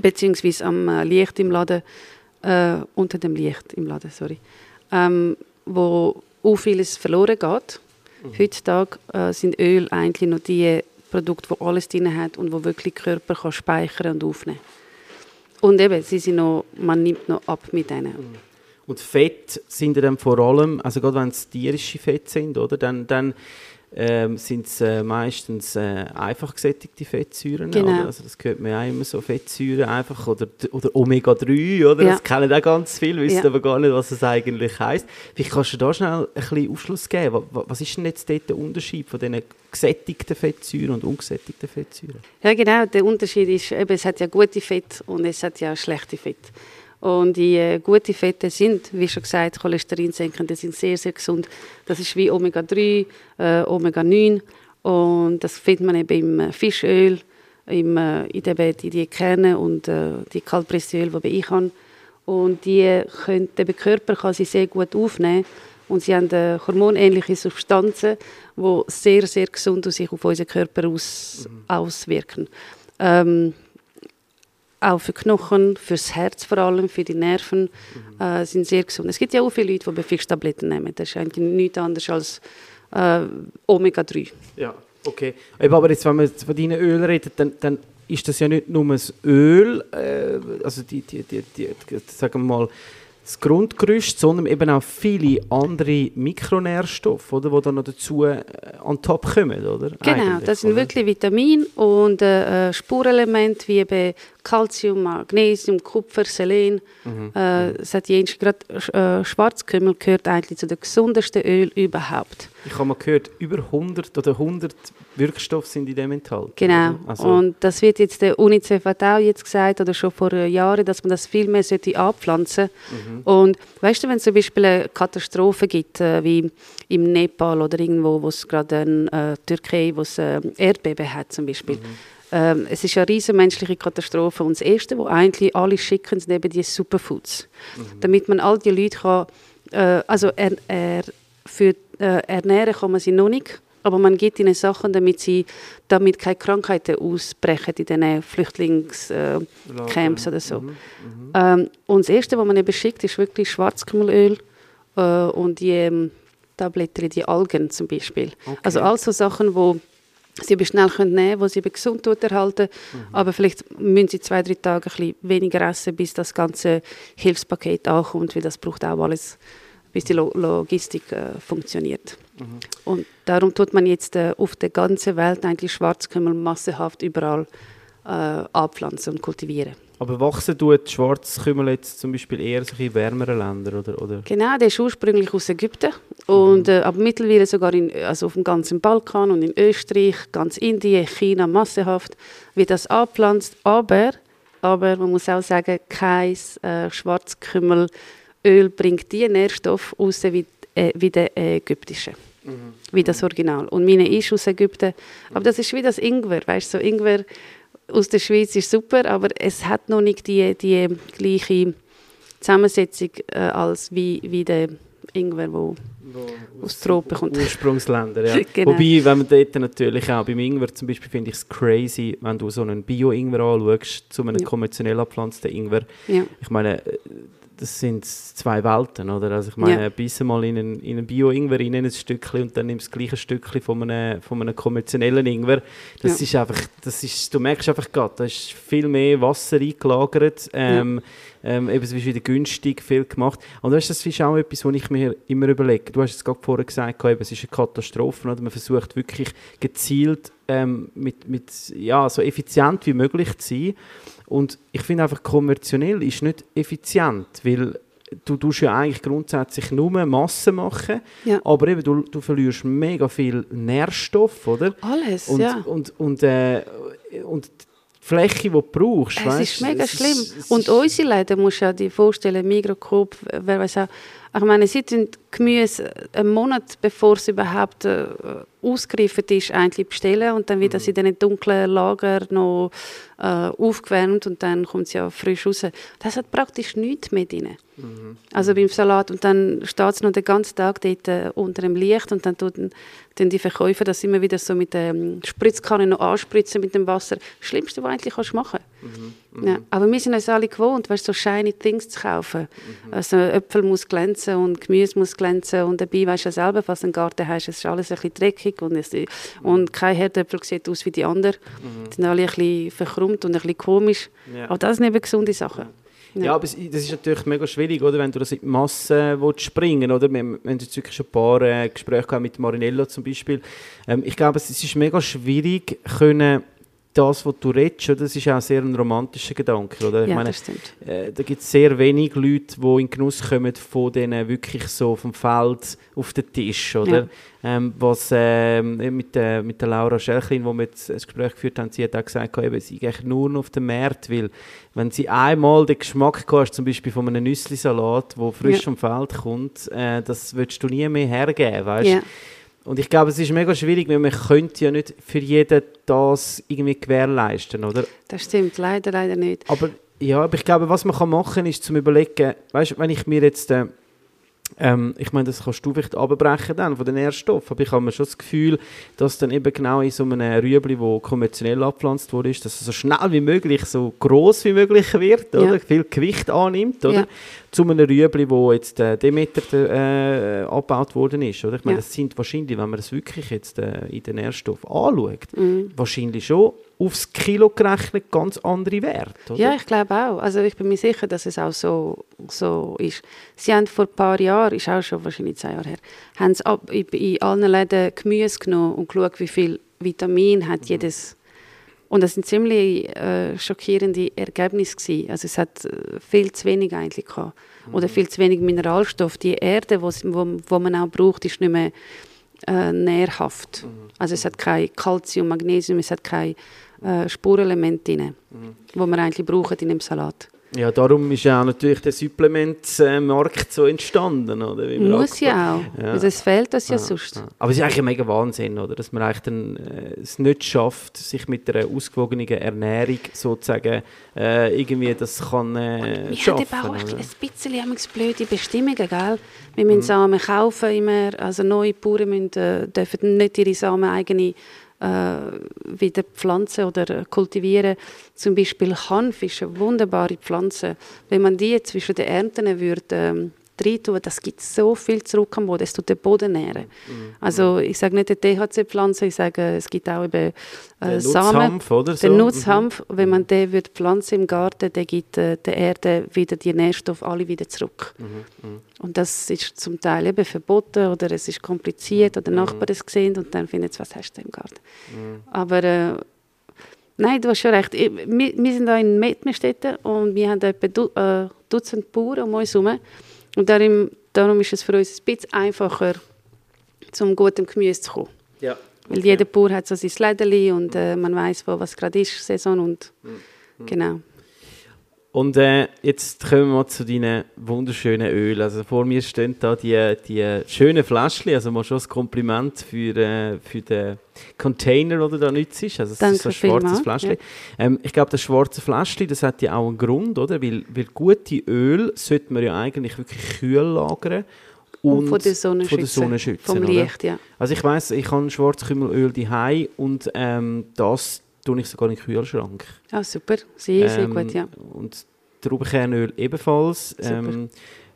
beziehungsweise am äh, Licht im Laden, äh, unter dem Licht im Laden, sorry, ähm, wo auch vieles verloren geht. Heutzutage äh, sind Öl eigentlich noch die Produkte, die alles drin hat und wo wirklich Körper kann speichern und aufnehmen. Und eben, sie sind noch, man nimmt noch ab mit denen. Und Fett sind dann vor allem, also gerade wenn es tierische Fett sind, oder, dann, dann ähm, sind es äh, meistens äh, einfach gesättigte Fettsäuren. Genau. Also das hört man ja auch immer so, Fettsäuren einfach, oder, oder Omega-3, oder? Ja. Das kennen auch ganz viele, wissen Ja. aber gar nicht, was es eigentlich heisst. Vielleicht kannst du da schnell ein bisschen Aufschluss geben. Wa- wa- Was ist denn jetzt dort der Unterschied von diesen gesättigten Fettsäuren und ungesättigten Fettsäuren? Ja, genau. Der Unterschied ist, eben, es hat ja gute Fett und es hat ja schlechte Fett. Und die äh, guten Fette sind, wie schon gesagt, cholesterinsenkende, sind sehr, sehr gesund. Das ist wie Omega-3, äh, Omega-9 und das findet man eben im äh, Fischöl, im, äh, in, der, in die Kerne und äh, die Kaltpressöl, die ich habe. Und die können, der Körper kann sie sehr gut aufnehmen und sie haben äh, hormonähnliche Substanzen, die sehr, sehr gesund sich auf unseren Körper aus, mhm. auswirken. Ähm, auch für Knochen, fürs Herz vor allem, für die Nerven, mhm. äh, sind sehr gesund. Es gibt ja auch viele Leute, die Befixtabletten nehmen. Das ist eigentlich nichts anderes als äh, Omega-3. Ja, okay. Aber jetzt, wenn man von deinen Ölen redet, dann, dann ist das ja nicht nur das Öl, äh, also die, die, die, die, sagen wir mal, das Grundgerüst, sondern eben auch viele andere Mikronährstoffe, oder, die dann noch dazu äh, an top kommen, oder? Genau, Eigentlich, das sind oder? wirklich Vitamine und äh, äh Spurenelemente wie eben Calcium, Magnesium, Kupfer, Selen. Mhm. Äh, gerade äh, Schwarzkümmel gehört eigentlich zu den gesundesten Öl überhaupt. Ich habe mal gehört, über 100 oder 100 Wirkstoffe sind in dem enthalten. Genau. Also. Und das wird jetzt der UNICEF hat auch jetzt gesagt oder schon vor Jahren, dass man das viel mehr sollte abpflanzen. Mhm. Und weißt du, wenn es zum Beispiel eine Katastrophe gibt, äh, wie im Nepal oder irgendwo, wo es gerade in äh, Türkei, wo es äh, Erdbeben hat zum Beispiel. Mhm. Ähm, es ist eine riesige menschliche Katastrophe und das Erste, wo eigentlich alle schicken, sind eben die Superfoods, mhm. damit man all die Leute kann, äh, also er, er, für äh, ernähren kann man sie noch nicht, aber man gibt ihnen Sachen, damit sie damit keine Krankheiten ausbrechen in diesen Flüchtlingscamps äh, oder so. Mhm, mhm. Ähm, und das Erste, was man eben schickt, ist wirklich Schwarzkümmelöl äh, und die ähm, Tabletten, die Algen zum Beispiel. Okay. Also all so Sachen, wo sie eben schnell können nehmen können, die sie eben gesund erhalten. Mhm. Aber vielleicht müssen sie zwei, drei Tage ein bisschen weniger essen, bis das ganze Hilfspaket ankommt, weil das braucht auch alles bis die Logistik äh, funktioniert. Mhm. Und darum tut man jetzt äh, auf der ganzen Welt eigentlich Schwarzkümmel massenhaft überall äh, anpflanzen und kultivieren. Aber wachsen tut Schwarzkümmel jetzt zum Beispiel eher so in wärmeren Ländern? Oder, oder? Genau, der ist ursprünglich aus Ägypten. Und, mhm. äh, aber mittlerweile sogar in, also auf dem ganzen Balkan und in Österreich, ganz Indien, China massenhaft wird das angepflanzt. Aber, aber man muss auch sagen, kein äh, Schwarzkümmel Öl bringt die Nährstoffe raus wie, äh, wie der ägyptische. Mhm. Wie das Original. Und meine ist aus Ägypten. Aber das ist wie das Ingwer. Weißt so Ingwer aus der Schweiz ist super, aber es hat noch nicht die, die gleiche Zusammensetzung äh, als wie, wie der Ingwer, wo, wo aus Tropen kommt. Ursprungsländer, ja. genau. Wobei, wenn man dort natürlich auch beim Ingwer zum Beispiel, finde ich es crazy, wenn du so einen Bio-Ingwer anschaust, zu einem ja. konventionell abpflanzten Ingwer. Ja. Ich meine, das sind zwei Welten, oder? Also ich meine, ja. beißen mal in einen, in einen Bio-Ingwer rein, ein Stückchen, und dann nimmst du das gleiche Stückchen von einem, von einem konventionellen Ingwer. Das ja. ist einfach, das ist, du merkst einfach gerade, da ist viel mehr Wasser eingelagert. Ähm, ja. ähm, eben, es ist wieder günstig, viel gemacht. Und weißt, das ist auch etwas, was ich mir immer überlege. Du hast es gerade vorher gesagt, eben, es ist eine Katastrophe, oder? Man versucht wirklich gezielt ähm, mit, mit, ja, so effizient wie möglich zu sein. Und ich finde einfach, kommerziell ist nicht effizient, weil du tust ja eigentlich grundsätzlich nur Masse machen, ja. aber eben du, du verlierst mega viel Nährstoff, oder? Alles, und, ja. Und, und, äh, und die Fläche, die du brauchst, Es weißt, ist mega schlimm. Ist, und unsere Leute, musst du dir vorstellen, Mikroskop, wer weiß auch, ich meine, sie sind Gemüse einen Monat, bevor es überhaupt äh, ausgereift ist, eigentlich bestellen und dann wird das mhm. in den dunklen Lager noch äh, aufgewärmt und dann kommt es ja frisch raus. Das hat praktisch nichts mehr drin. Mhm. Also beim Salat und dann steht es noch den ganzen Tag dort äh, unter dem Licht und dann tun, tun die Verkäufer das immer wieder so mit der ähm, Spritzkanne noch anspritzen mit dem Wasser. Das Schlimmste, was eigentlich kannst machen mhm. Mhm. Ja, aber wir sind uns alle gewohnt, weißt, so shiny Things zu kaufen. Mhm. Also Äpfel muss glänzen und Gemüse muss glänzen und dabei weißt du ja selber, was du einen Garten hast, es ist alles ein bisschen dreckig und, es, mhm. und kein Herdöpfel sieht aus wie die anderen. Mhm. Die sind alle ein bisschen verkrummt und ein bisschen komisch. Ja. Aber das sind eben gesunde Sachen. Ja. ja, aber das ist natürlich mega schwierig, oder? wenn du das in die Masse springen willst. Wir, wir haben jetzt wirklich schon ein paar äh, Gespräche gehabt mit Marinello zum Beispiel. Ähm, ich glaube, es ist mega schwierig, können das, was du redest, das ist auch sehr ein romantischer Gedanke, oder? Ich ja, meine, das stimmt. Äh, da gibt es sehr wenig Leute, die in Genuss kommen von denen wirklich so vom Feld auf den Tisch, oder? Ja. Ähm, was äh, mit, der, mit der Laura Schelchlin, wo wir jetzt ein Gespräch geführt haben, sie hat auch gesagt, eben, sie geht nur auf den Markt, weil wenn sie einmal den Geschmack hast, zum Beispiel von einem Nüsslisalat, der frisch ja. vom Feld kommt, äh, das würdest du nie mehr hergeben, weißt? Ja. Und ich glaube, es ist mega schwierig, weil man könnte ja nicht für jeden das irgendwie gewährleisten, oder? Das stimmt, leider, leider nicht. Aber ja, aber ich glaube, was man kann machen kann, ist zum überlegen, weißt wenn ich mir jetzt, äh, ähm, ich meine, das kannst du vielleicht abbrechen dann von den Nährstoffen, aber ich habe mir schon das Gefühl, dass dann eben genau in so einem Rüebli, wo konventionell abgepflanzt wurde, ist, dass es so schnell wie möglich, so groß wie möglich wird, oder? Ja. Viel Gewicht annimmt, oder? Ja. Zu einem Rüebli, wo jetzt äh, Demeter äh, abgebaut worden ist, oder? Ich meine, Ja. das sind wahrscheinlich, wenn man das wirklich jetzt äh, in den Nährstoffen anschaut, Mhm. wahrscheinlich schon aufs Kilo gerechnet ganz andere Werte, oder? Ja, ich glaube auch. Also ich bin mir sicher, dass es auch so, so ist. Sie haben vor ein paar Jahren, ist auch schon wahrscheinlich zwei Jahre her, haben sie ab, in, in allen Läden Gemüse genommen und geschaut, wie viel Vitamin hat jedes. Und das sind ziemlich äh, schockierende Ergebnisse gewesen. Also es hat äh, viel zu wenig eigentlich gehabt. Oder viel zu wenig Mineralstoff. Die Erde, wo's- wo, wo man auch braucht, ist nicht mehr äh, nährhaft. Also es hat kein Calcium, Magnesium, es hat kein äh, Spurelement drin, wo man eigentlich braucht in dem Salat. Ja, darum ist ja auch natürlich der Supplementsmarkt so entstanden, oder? Wie wir Muss ja auch, Ja. es fehlt das ja, Ja, sonst. ja. Aber es ist eigentlich ein mega Wahnsinn, oder? Dass man eigentlich dann, äh, es nicht schafft, sich mit einer ausgewogenen Ernährung sozusagen äh, irgendwie das kann äh, Wir schaffen. haben eben auch ein bisschen blöde Bestimmungen, gell? Wir müssen Samen kaufen immer, also neue Bauern müssen, äh, dürfen nicht ihre Samen eigene wieder pflanzen oder äh, kultivieren. Zum Beispiel Hanf ist eine wunderbare Pflanze. Wenn man die zwischen den Ernten würde, reintun, das gibt so viel zurück am Boden, es tut den Boden nähren. Mhm. Also ich sage nicht die THC-Pflanze, ich sage, es gibt auch eben äh, Samen. Oder? Der so? Nutzhanf, wenn man den würde pflanzen im Garten, der gibt äh, der Erde wieder die Nährstoffe alle wieder zurück. Mhm, Und das ist zum Teil eben verboten oder es ist kompliziert oder Nachbarn es sehen und dann finden sie, was hast du im Garten. Aber äh, nein, du hast schon recht. Ich, wir, wir sind da in Mettmerstetten und wir haben etwa du, äh, Dutzend Bauern um uns herum. Und darum, darum ist es für uns ein bisschen einfacher, zum gutem Gemüse zu kommen. Ja. Weil Okay. jeder Bauer hat so sein Lädeli und äh, man weiß, wo was gerade ist, Saison und Mhm. genau. Und äh, jetzt kommen wir zu deinen wunderschönen Ölen. Also vor mir stehen da die, die schönen Fläschchen. Also mal schon ein Kompliment für, äh, für den Container, du da nützt. Also es Danke ist so ein schwarzes Fläschchen. ja. Ähm, ich glaube, das schwarze Fläschchen, das hat ja auch einen Grund, oder? Weil, weil gute Öl sollte man ja eigentlich wirklich kühl lagern. Und, Und, von der Sonne von der schützen. Sonne schützen, Vom oder? Licht, ja. Also ich weiß, ich habe Schwarzkümmelöl daheim und ähm, das tue ich sogar in den Kühlschrank. Ah, super. Sehr, sehr Ähm, gut, ja. Und Traubenkernöl ebenfalls. Super. Ähm,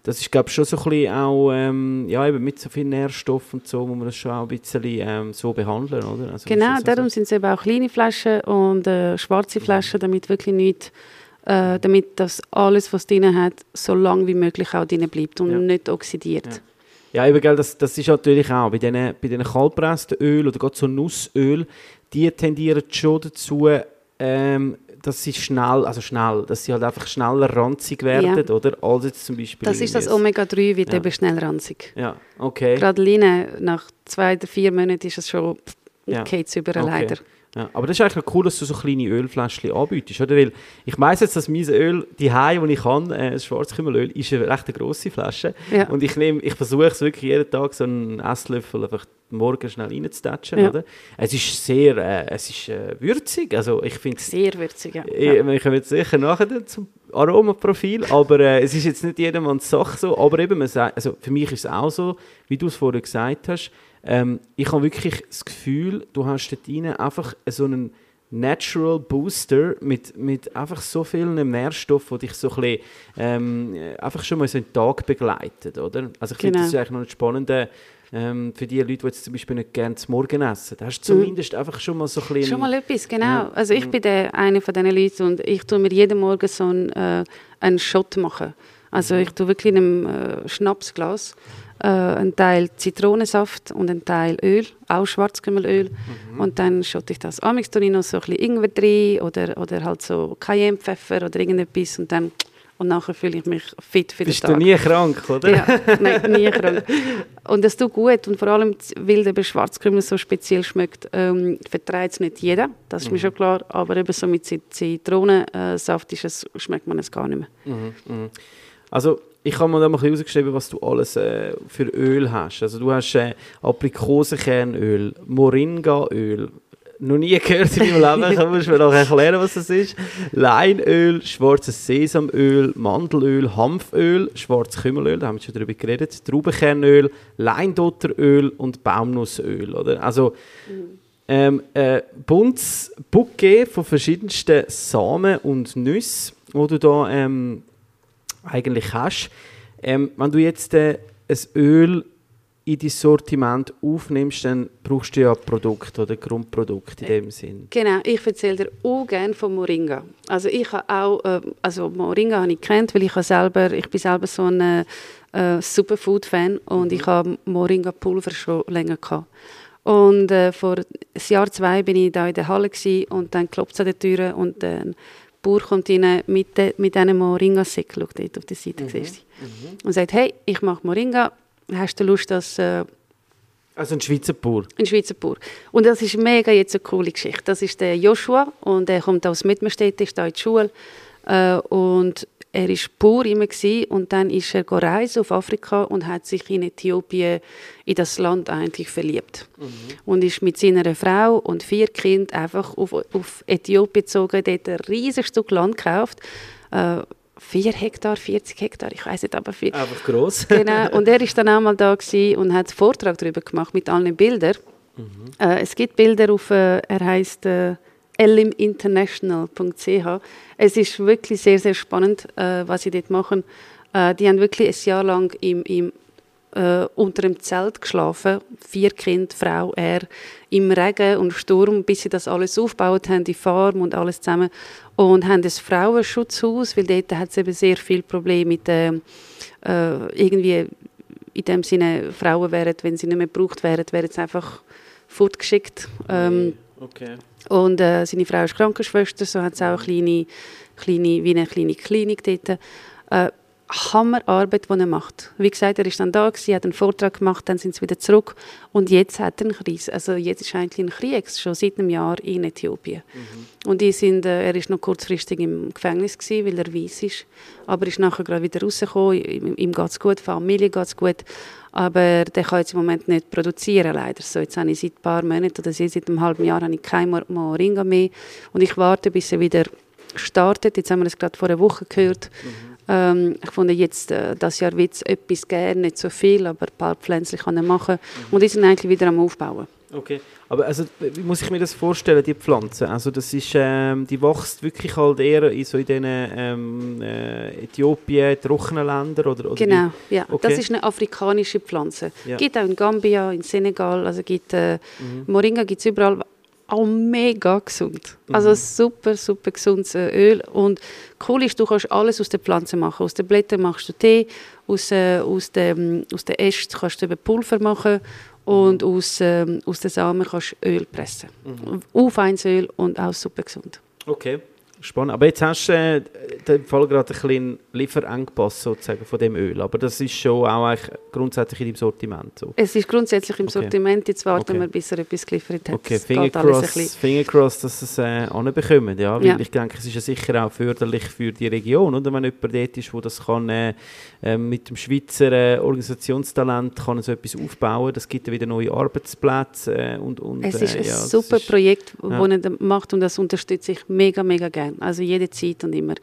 das ist, glaube ich, schon so ein bisschen auch, ähm, ja, eben mit so vielen Nährstoffen und so, muss man das schon auch ein bisschen ähm, so behandeln, oder? Also, Genau, das ist also- darum sind es eben auch kleine Flaschen und äh, schwarze Flaschen, damit wirklich nicht, äh, damit das alles, was drin hat, so lange wie möglich auch drin bleibt und Ja. nicht oxidiert. Ja. Ja, eben, gell, das, das ist natürlich auch bei diesen, bei diesen kaltpressten Öl oder gerade so Nussöl, die tendieren schon dazu, ähm, dass sie schnell, also schnell, dass sie halt einfach schneller ranzig werden, Ja. oder? Als jetzt zum Beispiel Das ist das irgendwie Omega-3, wird Ja. eben schnell ranzig. Ja, okay. Gerade Line, nach zwei oder vier Monaten ist es schon, Ja. geht es überall Okay. leider. Ja, aber das ist eigentlich cool, dass du so kleine Ölfläschchen anbietest, oder? Weil ich weiss jetzt, dass mein Öl, die Hai, das ich kann, äh, das Schwarzkümmelöl, ist eine recht grosse Flasche. Ja. Und ich, nehm, ich versuche es wirklich jeden Tag, so einen Esslöffel einfach morgen schnell reinzutatschen, Ja. oder? Es ist sehr, äh, es ist äh, würzig, also ich finde. Sehr würzig, ja. Ich, wir kommen jetzt sicher nachher zum Aromaprofil, aber äh, es ist jetzt nicht jedermanns Sache so. Aber eben, also für mich ist es auch so, wie du es vorher gesagt hast, ähm, ich habe wirklich das Gefühl, du hast dort rein einfach so einen Natural Booster mit, mit einfach so vielen Nährstoffen, die dich so ein bisschen, ähm, äh, einfach schon mal so einen Tag begleitet, oder? Also ich finde Genau. das ist eigentlich noch ein spannender ähm, für die Leute, die jetzt zum Beispiel nicht gerne zu Morgen essen. Da hast du zumindest einfach schon mal so ein bisschen... Schon mal etwas, genau. Ja. Also ich bin der, eine von diesen Leuten und ich tue mir jeden Morgen so einen, äh, einen Shot machen. Also ich tue wirklich in einem äh, Schnapsglas äh, einen Teil Zitronensaft und einen Teil Öl, auch Schwarzkümmelöl. Und dann schotte ich das. Amix tue ich noch so ein bisschen Ingwer drin oder, oder halt so Cayennepfeffer oder irgendetwas und dann und nachher fühle ich mich fit für den Bist du Tag. nie krank, oder? Ja, nein, nie krank. Und das tut gut und vor allem, weil eben Schwarzkümmel so speziell schmeckt, ähm, verträgt es nicht jeder, das ist mir schon klar, aber eben so mit Zit- Zitronensaft ist es, schmeckt man es gar nicht mehr. Mhm, mhm. Also ich habe mir da mal ein bisschen rausgeschrieben, was du alles äh, für Öl hast. Also du hast äh, Aprikosenkernöl, Moringaöl, noch nie gehört in meinem Leben, kannst du mir noch erklären, was das ist. Leinöl, schwarzes Sesamöl, Mandelöl, Hanföl, schwarzes Kümmelöl, da haben wir schon drüber geredet, Traubenkernöl, Leindotteröl und Baumnussöl, oder? Also ähm, äh, buntes Bouquet von verschiedensten Samen und Nüssen, die du da ähm, eigentlich hast. Ähm, wenn du jetzt äh, ein Öl in dein Sortiment aufnimmst, dann brauchst du ja Produkte oder Grundprodukte in dem Sinn. Genau, ich erzähle dir auch gerne von Moringa. Also ich habe auch, äh, also Moringa habe ich kennt, weil ich selber, ich bin selber so ein äh, Superfood-Fan und ich habe Moringa-Pulver schon länger gehabt. Und äh, vor einem Jahr, zwei, bin ich da in der Halle und dann klopft es an der Tür und äh, ein Bauer kommt rein mit, de, mit einem dort auf der Seite, mhm. siehst du. Und sagt, hey, ich mache Moringa, hast du Lust, das... Äh, Also ein Schweizer Bauer. ein Schweizer Bauer. Und das ist mega jetzt eine coole Geschichte. Das ist der Joshua und er kommt aus Mitmerstedt, ist da in die Schule äh, und er war Bauer immer und dann ist er reisen auf Afrika und hat sich in Äthiopien in das Land eigentlich verliebt und ist mit seiner Frau und vier Kindern einfach auf, auf Äthiopien gezogen, dort ein riesiges Stück Land gekauft, äh, vier Hektar, 40 Hektar, ich weiß nicht, aber viel. Einfach gross. Genau, und er ist dann auch mal da und hat einen Vortrag darüber gemacht mit allen Bildern. Äh, es gibt Bilder auf, äh, er heißt äh, eliminternational.ch. Es ist wirklich sehr, sehr spannend, äh, was sie dort machen. Äh, die haben wirklich ein Jahr lang im, im, äh, unter dem Zelt geschlafen, vier Kinder, Frau, er, im Regen und Sturm, bis sie das alles aufgebaut haben, die Farm und alles zusammen. Und haben ein Frauenschutzhaus, weil dort hat es eben sehr viel Probleme mit ähm, äh, irgendwie in dem Sinne, Frauen wären, wenn sie nicht mehr gebraucht wären, wären sie einfach fortgeschickt. Ähm, Okay. Und äh, seine Frau ist Krankenschwester, so hat es auch eine kleine, kleine, wie eine kleine Klinik dort. Äh, Hammerarbeit, die er macht. Wie gesagt, er ist dann da, gewesen, hat einen Vortrag gemacht, dann sind sie wieder zurück und jetzt hat er eine Krise. Also jetzt ist eigentlich ein Krieg, schon seit einem Jahr in Äthiopien. Und die sind, äh, er ist noch kurzfristig im Gefängnis gewesen, weil er weiss ist, aber ist nachher gerade wieder rausgekommen, ihm, ihm geht es gut, Familie geht es gut, aber der kann jetzt im Moment nicht produzieren, leider. So, jetzt habe ich seit ein paar Monaten oder seit einem halben Jahr habe ich kein Mor- Moringa mehr und ich warte, bis er wieder startet. Jetzt haben wir es gerade vor einer Woche gehört. Ähm, ich fand jetzt, äh, das Jahr wird es etwas gern, nicht so viel, aber ein paar Pflänzchen kann er machen. Und die sind eigentlich wieder am Aufbauen. Okay. Aber also, wie muss ich mir das vorstellen, die Pflanze? Also das ist, ähm, die wächst wirklich halt eher in so in diesen ähm, äh, Äthiopien, trockenen Ländern oder, oder Genau, ja. Okay. Das ist eine afrikanische Pflanze. Ja. Gibt auch in Gambia, in Senegal, also gibt, äh, Moringa gibt es überall. Auch mega gesund. Also super, super gesundes äh, Öl. Und cool ist, du kannst alles aus der Pflanze machen. Aus den Blättern machst du Tee, aus, äh, aus, dem, aus den Ästen kannst du eben Pulver machen und aus, ähm, aus den Samen kannst du Öl pressen. Mhm. feines Öl und auch super gesund. Okay, spannend. Aber jetzt hast du äh, Fall gerade einen kleinen Lieferengpass sozusagen von dem Öl. Aber das ist schon auch eigentlich grundsätzlich in deinem Sortiment so. Es ist grundsätzlich im Okay. Sortiment. Jetzt warten Okay. wir, bis er etwas geliefert hat. Okay, Finger ein cross, bisschen- Finger cross, dass sie es äh, anbekommen, ja. Weil Ja. ich denke, es ist ja sicher auch förderlich für die Region, oder? Wenn jemand dort ist, wo das kann, äh, äh, mit dem Schweizer äh, Organisationstalent kann so etwas aufbauen, das gibt ja wieder neue Arbeitsplätze äh, und, und Es ist äh, ein ja, super ist- Projekt, ja. das er macht und das unterstütze ich mega, mega gern. Also jederzeit und immer.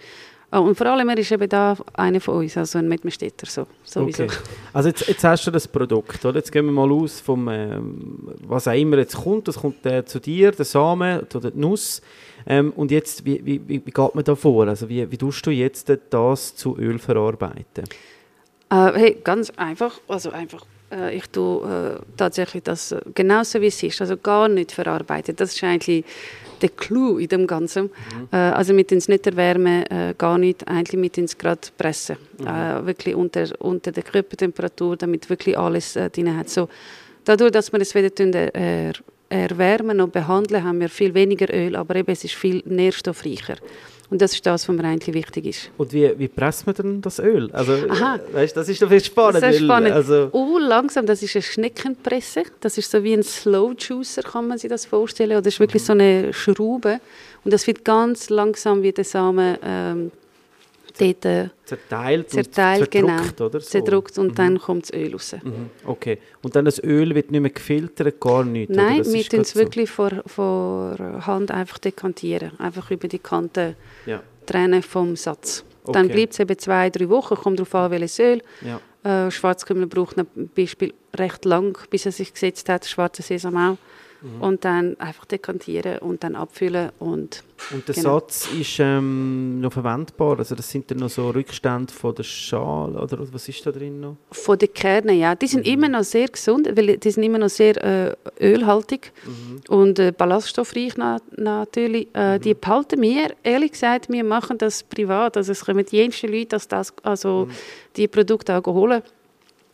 Ah, Und vor allem, er ist eben da einer von uns, also ein Mitmenstädter, so, sowieso. Okay. Also jetzt, jetzt hast du das Produkt, oder? Jetzt gehen wir mal aus vom, ähm, was auch immer jetzt kommt, das kommt äh, zu dir, der Samen oder die Nuss. Ähm, und jetzt, wie, wie, wie wie geht man da vor? Also wie, wie tust du jetzt das zu Öl verarbeiten? Äh, hey, ganz einfach, also einfach, äh, ich tue äh, tatsächlich das äh, genauso wie es ist, also gar nicht verarbeitet. Das ist eigentlich der Clou in dem Ganzen. Äh, also mit ins nicht erwärmen, äh, gar nicht, eigentlich mit ins gerade pressen. Äh, wirklich unter, unter der Körpertemperatur, damit wirklich alles äh, drin hat. So, dadurch, dass wir es wieder tun, er, erwärmen und behandeln, haben wir viel weniger Öl, aber eben es ist viel nährstoffreicher. Und das ist das, was mir eigentlich wichtig ist. Und wie, wie presst man denn das Öl? Also, Aha. äh, weißt, das ist doch viel spannend. Das ist spannend. Also, Oh, langsam, das ist eine Schneckenpresse. Das ist so wie ein Slow Juicer, kann man sich das vorstellen. Oder das ist wirklich so eine Schraube. Und das wird ganz langsam wie der Samen ähm, dort äh, Zerteilt, zerteilt, genau, zerdruckt, oder? So. zerdruckt und Mhm. dann kommt das Öl raus. Mhm. Okay. Und dann das Öl wird nicht mehr gefiltert, gar nichts? Nein, wir tun es so. wirklich vor, vor Hand einfach dekantieren. Einfach über die Kanten Ja. trennen vom Satz. Dann Okay. bleibt es eben zwei, drei Wochen, kommt darauf an, welches Öl. Ja. Äh, Schwarzkümmel braucht zum Beispiel recht lang, bis er sich gesetzt hat, schwarzer Sesam auch. Mhm. Und dann einfach dekantieren und dann abfüllen und Und der Genau. Satz ist ähm, noch verwendbar? Also das sind dann noch so Rückstände von der Schale, oder was ist da drin noch? von den Kernen, ja, die sind Mhm. immer noch sehr gesund, weil die sind immer noch sehr äh, ölhaltig Mhm. und äh, ballaststoffreich na, natürlich. Äh, Die behalten wir, ehrlich gesagt, wir machen das privat. Also es kommen die jensten Leute, dass das, also die Produkte auch holen.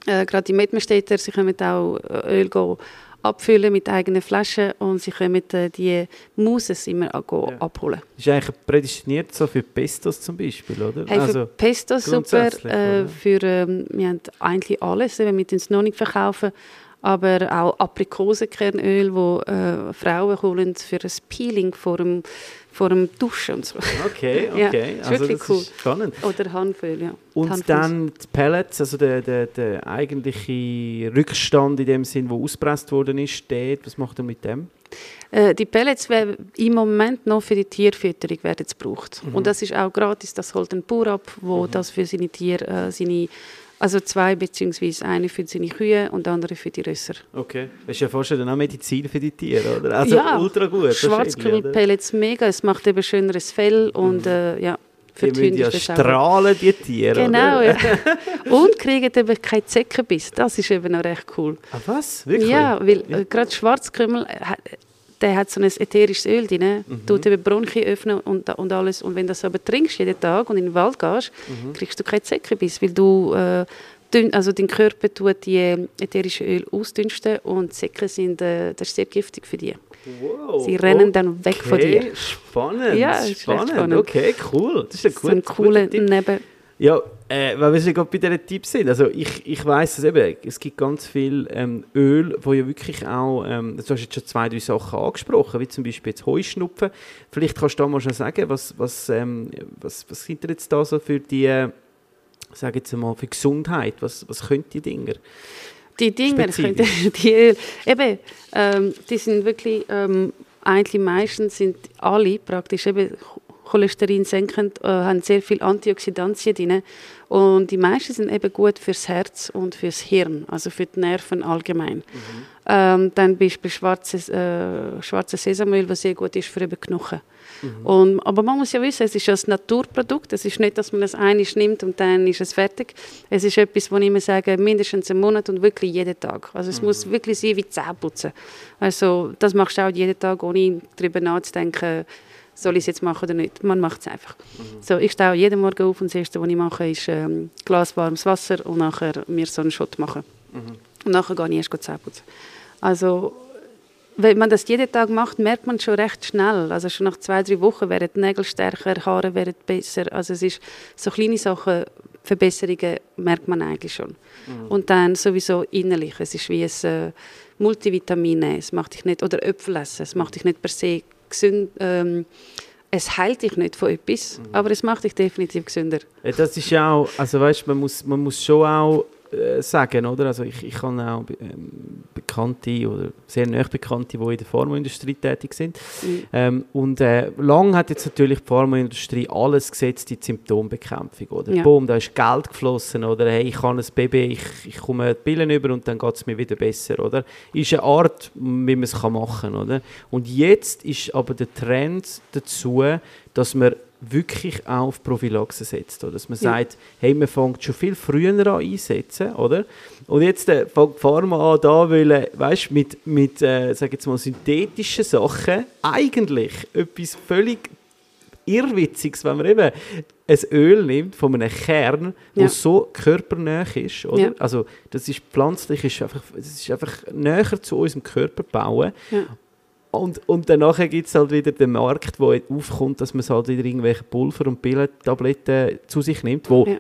Äh, Gerade die Metmenstädter, sie können auch äh, Öl go abfüllen mit eigenen Flaschen und sie können äh, die Muses immer auch go Ja. abholen. Ist eigentlich prädestiniert so für Pestos zum Beispiel, oder? Hey, für also, Pesto super, äh, für, ähm, wir haben eigentlich alles, eben, wir es noch nicht verkaufen, aber auch Aprikosenkernöl, wo äh, Frauen holen für ein Peeling vor dem, vor dem Duschen und so. okay, Ja, okay. ist also wirklich das cool. ist spannend. Oder Hanföl, ja. Und Hanffuß. dann die Pellets, also der, der, der eigentliche Rückstand in dem Sinn, wo ausgepresst worden ist, dort, was macht er mit dem? Äh, die Pellets werden im Moment noch für die Tierfütterung werden gebraucht. Mhm. Und das ist auch gratis, das holt ein Bauer ab, wo das für seine Tiere, äh, seine, also zwei beziehungsweise eine für seine Kühe und andere für die Rösser. Okay. Das ist ja fast dann auch Medizin für die Tiere, oder? Also Ja, ultra gut. Schwarzkümmelpellets mega, es macht eben schöneres Fell und äh, ja, für Die die, müssen ja auch strahlen, die Tiere, Genau, ja. Und kriegen eben keinen Zeckenbiss, das ist eben noch recht cool. Ah, was? Wirklich? Ja, weil äh, gerade Schwarzkümmel, äh, der hat so ein ätherisches Öl drin, Mhm. tut eben Bronchien öffnen und, und alles. Und wenn du das aber trinkst jeden Tag und in den Wald gehst, Mhm. kriegst du keinen Zeckenbiss, weil du, äh, dünn, also dein Körper tut die äh, ätherischen Öl ausdünsten und Zecken sind, äh, das ist sehr giftig für die. Wow. Sie rennen dann weg von dir. Okay, Spannend. Ja, spannend. spannend. Okay, cool. Das ist ein So ein cooler. Neben... Ja, äh, weil wir gerade bei diesen Tipps sind. Also ich, ich weiss es eben, es gibt ganz viel ähm, Öl, wo ja wirklich auch, ähm, du hast jetzt schon zwei, drei Sachen angesprochen, wie zum Beispiel jetzt Heuschnupfen. Vielleicht kannst du da mal schon sagen, was, was, ähm, was, was sind denn jetzt da so für die, äh, sag jetzt mal, für Gesundheit? Was, was können die Dinger? Die Dinger, könnte- die Öl, eben, ähm, die sind wirklich, ähm, eigentlich meistens sind alle praktisch eben Cholesterin senkend, äh, haben sehr viel Antioxidantien drin und die meisten sind eben gut fürs Herz und fürs Hirn, also für die Nerven allgemein. Ähm, dann Beispiel schwarzes, äh, schwarzes Sesamöl, was sehr gut ist für eben Knochen. Und, aber man muss ja wissen, es ist ein Naturprodukt. Es ist nicht, dass man es einiges nimmt und dann ist es fertig. Es ist etwas, wo ich immer sage, mindestens einen Monat und wirklich jeden Tag. Also es muss wirklich sein wie Zähneputzen. Also das machst du auch jeden Tag, ohne darüber nachzudenken, soll ich es jetzt machen oder nicht. Man macht es einfach. So, ich stehe jeden Morgen auf und das Erste, was ich mache, ist ähm, Glas warmes Wasser und nachher mir so einen Shot machen. Und nachher gehe ich erst Zähne putzen. Also wenn man das jeden Tag macht, merkt man schon recht schnell. Also schon nach zwei, drei Wochen werden die Nägel stärker, Haare werden besser. Also es ist so kleine Sachen, Verbesserungen merkt man eigentlich schon. Und dann sowieso innerlich. Es ist wie ein äh, Multivitamin. Es macht dich nicht, oder Äpfel essen. Es macht dich nicht per se gesund. Ähm, es heilt dich nicht von etwas, aber es macht dich definitiv gesünder. Ja, das ist ja auch, also weißt, man muss, man muss schon auch äh, sagen, oder? Also ich, ich habe auch ähm, Bekannte oder sehr nahe Bekannte, die in der Pharmaindustrie tätig sind. Mhm. Ähm, und äh, lang hat jetzt natürlich die Pharmaindustrie alles gesetzt in die Symptombekämpfung, oder? Ja. Boom, da ist Geld geflossen, oder? Hey, ich habe ein Baby, ich, ich komme die Pillen über und dann geht es mir wieder besser, oder? Ist eine Art, wie man es machen kann, oder? Und jetzt ist aber der Trend dazu, dass man wirklich auch auf Prophylaxe setzt. Oder? Dass man Ja. sagt, hey, man fängt schon viel früher an einsetzen, oder? Und jetzt äh, fängt Pharma an, da wollen, weißt, mit, mit äh, sag jetzt mal, synthetischen Sachen eigentlich etwas völlig Irrwitziges, wenn man eben ein Öl nimmt von einem Kern, der Ja. so körpernah ist, oder? Ja. Also das ist pflanzlich, ist einfach, es ist einfach näher zu unserem Körper bauen. Ja. Und, und danach gibt es halt wieder den Markt, wo aufkommt, dass man halt wieder irgendwelche Pulver und Pillentabletten zu sich nimmt, wo Ja.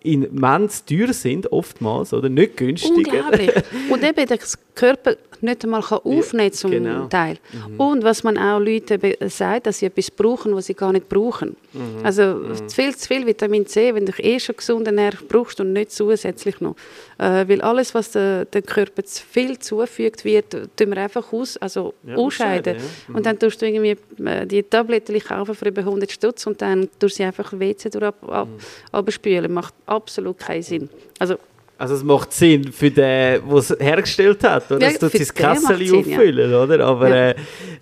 immens teuer sind, oftmals, oder nicht günstiger. Unglaublich. Und eben der Körper nicht einmal kann aufnehmen zum genau. Teil. Und was man auch Leuten sagt, dass sie etwas brauchen, was sie gar nicht brauchen. Also zu viel, zu viel Vitamin C, wenn du eh schon gesund ernährst, brauchst du nicht zusätzlich noch. Äh, weil alles, was der, der Körper zu viel zugefügt wird, tun wir einfach aus, also Ja, ausscheiden. ja. Und dann tust du irgendwie äh, die Tabletten kaufen für über 100 Stutz und dann tust du sie einfach WC durch ab, ab, abspülen. Macht absolut keinen Sinn. Also Also es macht Sinn für den, der es hergestellt hat, oder? Das tut sein Kessel Sinn, ja. auffüllen, oder? Aber Ja. äh,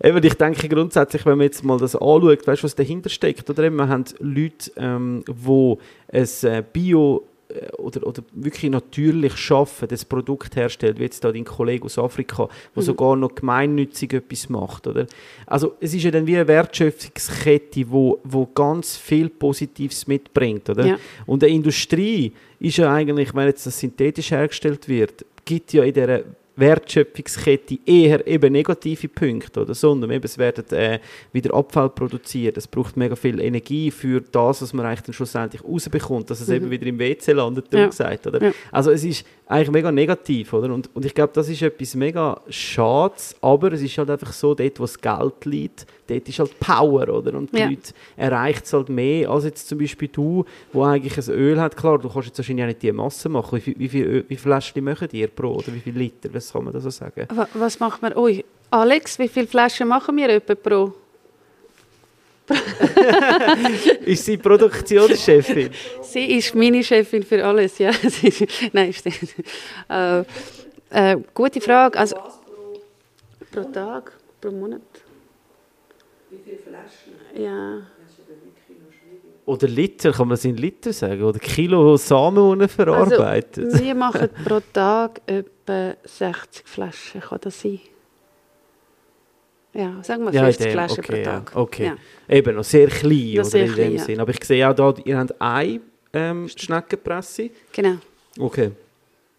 eben, ich denke grundsätzlich, wenn man jetzt mal das anschaut, weißt du, was dahinter steckt, oder? Eben, Wir haben Leute, ähm, die ein äh, Bio- äh, oder, oder wirklich natürlich schaffen, das Produkt herstellt, wie jetzt da dein Kollege aus Afrika, der Mhm. sogar noch gemeinnützig etwas macht, oder? Also es ist ja dann wie eine Wertschöpfungskette, wo, wo ganz viel Positives mitbringt, oder? Ja. Und die Industrie ist ja eigentlich, wenn jetzt das synthetisch hergestellt wird, gibt ja in dieser Wertschöpfungskette eher eben negative Punkte, oder? sondern eben, es werden äh, wieder Abfall produziert, es braucht mega viel Energie für das, was man eigentlich dann schlussendlich rausbekommt, dass es eben wieder im WC landet, Mhm. Ja. gesagt, oder? Ja. Also es ist eigentlich mega negativ, oder? Und, und ich glaube, das ist etwas mega Schades, aber es ist halt einfach so, dort, wo das Geld liegt, dort ist halt Power, oder? Und die Ja. Leute erreicht es halt mehr, als jetzt zum Beispiel du, wo eigentlich ein Öl hat. Klar, du kannst jetzt wahrscheinlich auch nicht die Masse machen. Wie viel, wie viel, Öl- wie viel Fläschchen machen ihr pro, oder wie viel Liter, was kann man da so sagen? Wa- Was macht man? Ui, Alex, wie viele Flaschen machen wir etwa pro? ist sie Produktionschefin? Sie ist meine Chefin für alles, ja. Nein, stimmt. Äh, äh, gute Frage. Also, pro Tag, pro Monat? Wie viele Flaschen? Ja. Oder Liter, kann man das in Liter sagen? Oder Kilo Samen, die er verarbeitet? Also, wir machen pro Tag etwa 60 Flaschen, kann das sein? Ja, sagen wir Ja, in 50 dem, Flaschen okay, pro ja, Tag. okay. Ja. Eben, noch sehr klein, Noch sehr in klein, dem ja. Sinn. Aber ich sehe auch da, ihr habt eine ähm, Schneckenpresse. Genau, Okay.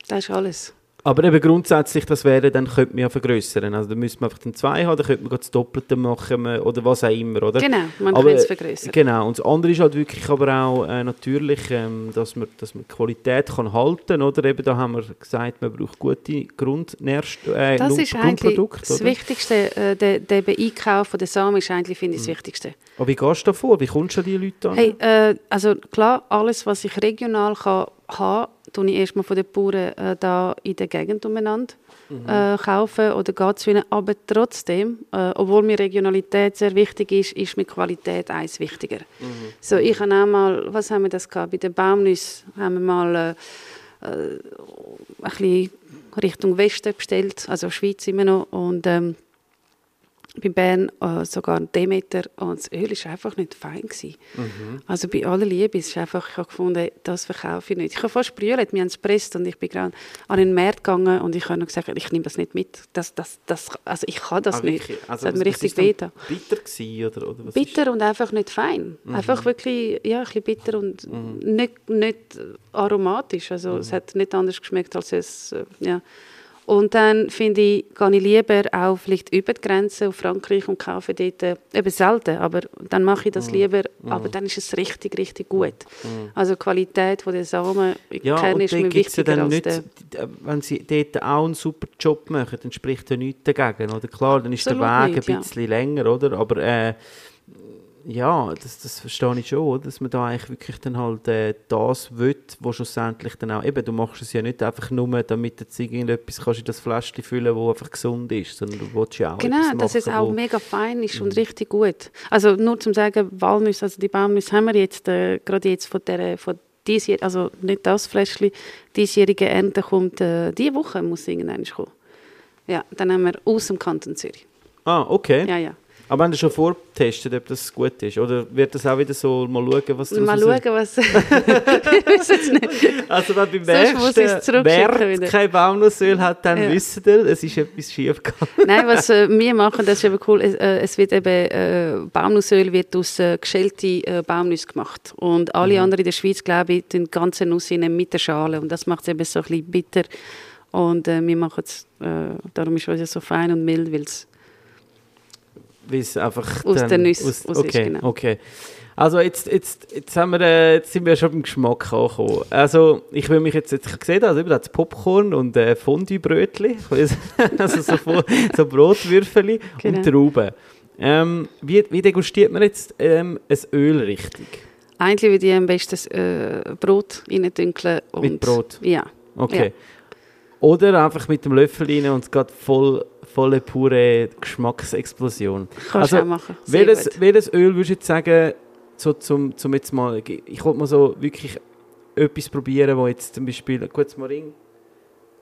das ist alles. Aber eben grundsätzlich, das wäre, dann könnte man ja vergrößern. Also dann müsste man einfach den zwei haben, dann könnte man das Doppelte machen oder was auch immer, oder? Genau, man kann es vergrößern. Genau, und das andere ist halt wirklich aber auch äh, natürlich, ähm, dass, man, dass man die Qualität kann halten oder? Eben da haben wir gesagt, man braucht gute Grundnährstoffe, äh, Das ist eigentlich das oder? Wichtigste. Äh, der, der Einkauf von der Samen ist eigentlich, finde ich, Mhm. das Wichtigste. Aber wie gehst du da vor? Wie kommst du an die Leute an? Hey, äh, also klar, alles, was ich regional kann, haben kann, ich erstmal von den Bauern äh, da in der Gegend umeinander äh, kaufen oder geht zu ihnen. Aber trotzdem, äh, obwohl mir Regionalität sehr wichtig ist, ist mir Qualität eins wichtiger. So, ich habe auch mal, was haben wir das gehabt? Bei den Baumnüssen haben wir mal äh, äh, ein bisschen Richtung Westen bestellt, also Schweiz immer noch. Und ähm, bei Bern äh, sogar Demeter und das Öl war einfach nicht fein. Gewesen. Also bei aller Liebe, ist einfach, ich habe gefunden, das verkaufe ich nicht. Ich habe fast brüllt, wir haben es gepresst und ich bin gerade an den Markt gegangen und ich habe noch gesagt, ich nehme das nicht mit. Das, das, das, also ich kann das Ah, nicht. das Also, hat mir richtig wehgetan. Bitter gewesen, oder, oder was Bitter und einfach nicht fein. Mhm. Einfach wirklich, ja, ein bisschen bitter und nicht, nicht aromatisch. Also Mhm. es hat nicht anders geschmeckt als es, äh, ja. Und dann finde ich, gehe ich lieber auch vielleicht über die Grenze auf Frankreich und kaufe dort, äh, eben selten, aber dann mache ich das Mhm. lieber, aber dann ist es richtig, richtig gut. Also die Qualität von der Samen, Ja, und ist mir ja wichtiger dann als nicht, der... d- wenn sie dort auch einen super Job machen, dann spricht ja nichts dagegen, oder? Klar, dann ist der Absolut Weg nicht, ein ja. bisschen länger, oder? Aber äh, ja, das, das verstehe ich schon, dass man da eigentlich wirklich dann halt äh, das will, was schlussendlich dann auch, eben, du machst es ja nicht einfach nur, damit du irgendetwas kannst in das Fläschchen füllen, wo einfach gesund ist, sondern du willst ja auch Genau, etwas dass es machen, auch mega fein ist und richtig gut. Also nur zum sagen, Walnüsse, also die Baumnüsse haben wir jetzt, äh, gerade jetzt von der, von diesjähr, also nicht das Fläschchen, diesjährige Ernte kommt äh, diese Woche, muss irgendwann kommen. Ja, dann haben wir aus dem Kanton Zürich. Ah, okay. Ja, ja. Aber haben Sie schon vorgetestet, ob das gut ist? Oder wird das auch wieder so, mal schauen, was Mal daraus- schauen, was... ich weiß jetzt nicht. Also wenn beim nächsten wieder. kein Baumnussöl hat, dann Ja. wisst ihr, es ist etwas schief gegangen. Nein, was äh, wir machen, das ist eben cool, es, äh, es wird eben, äh, Baumnussöl wird aus äh, geschälten äh, Baumnüsse gemacht. Und alle anderen in der Schweiz, glaube ich, den ganzen Nuss mit der Schale. Und das macht es eben so ein bisschen bitter. Und wir machen es, darum ist es so fein und mild, weil es Weil es einfach Aus dann- den Nüssen raus ist, okay, genau. okay. Also jetzt, jetzt, jetzt, haben wir, äh, jetzt sind wir schon beim Geschmack angekommen. Also ich will mich jetzt, jetzt ich sehe das, da hat Popcorn und äh, Fondue-Brötchen, also so, so Brotwürfel Genau. und Trauben. Ähm, wie, wie degustiert man jetzt ähm, ein Öl richtig? Eigentlich würde ich am besten das äh, Brot reindünkeln. Mit Brot? Ja. Okay. Oder einfach mit dem Löffel rein und es geht voll, volle pure Geschmacksexplosion. Kannst Also, du auch machen. Sehr Welches, gut. welches Öl würdest du jetzt sagen, so zum, zum jetzt mal, ich wollte mal so wirklich etwas probieren, wo jetzt zum Beispiel, das Moring,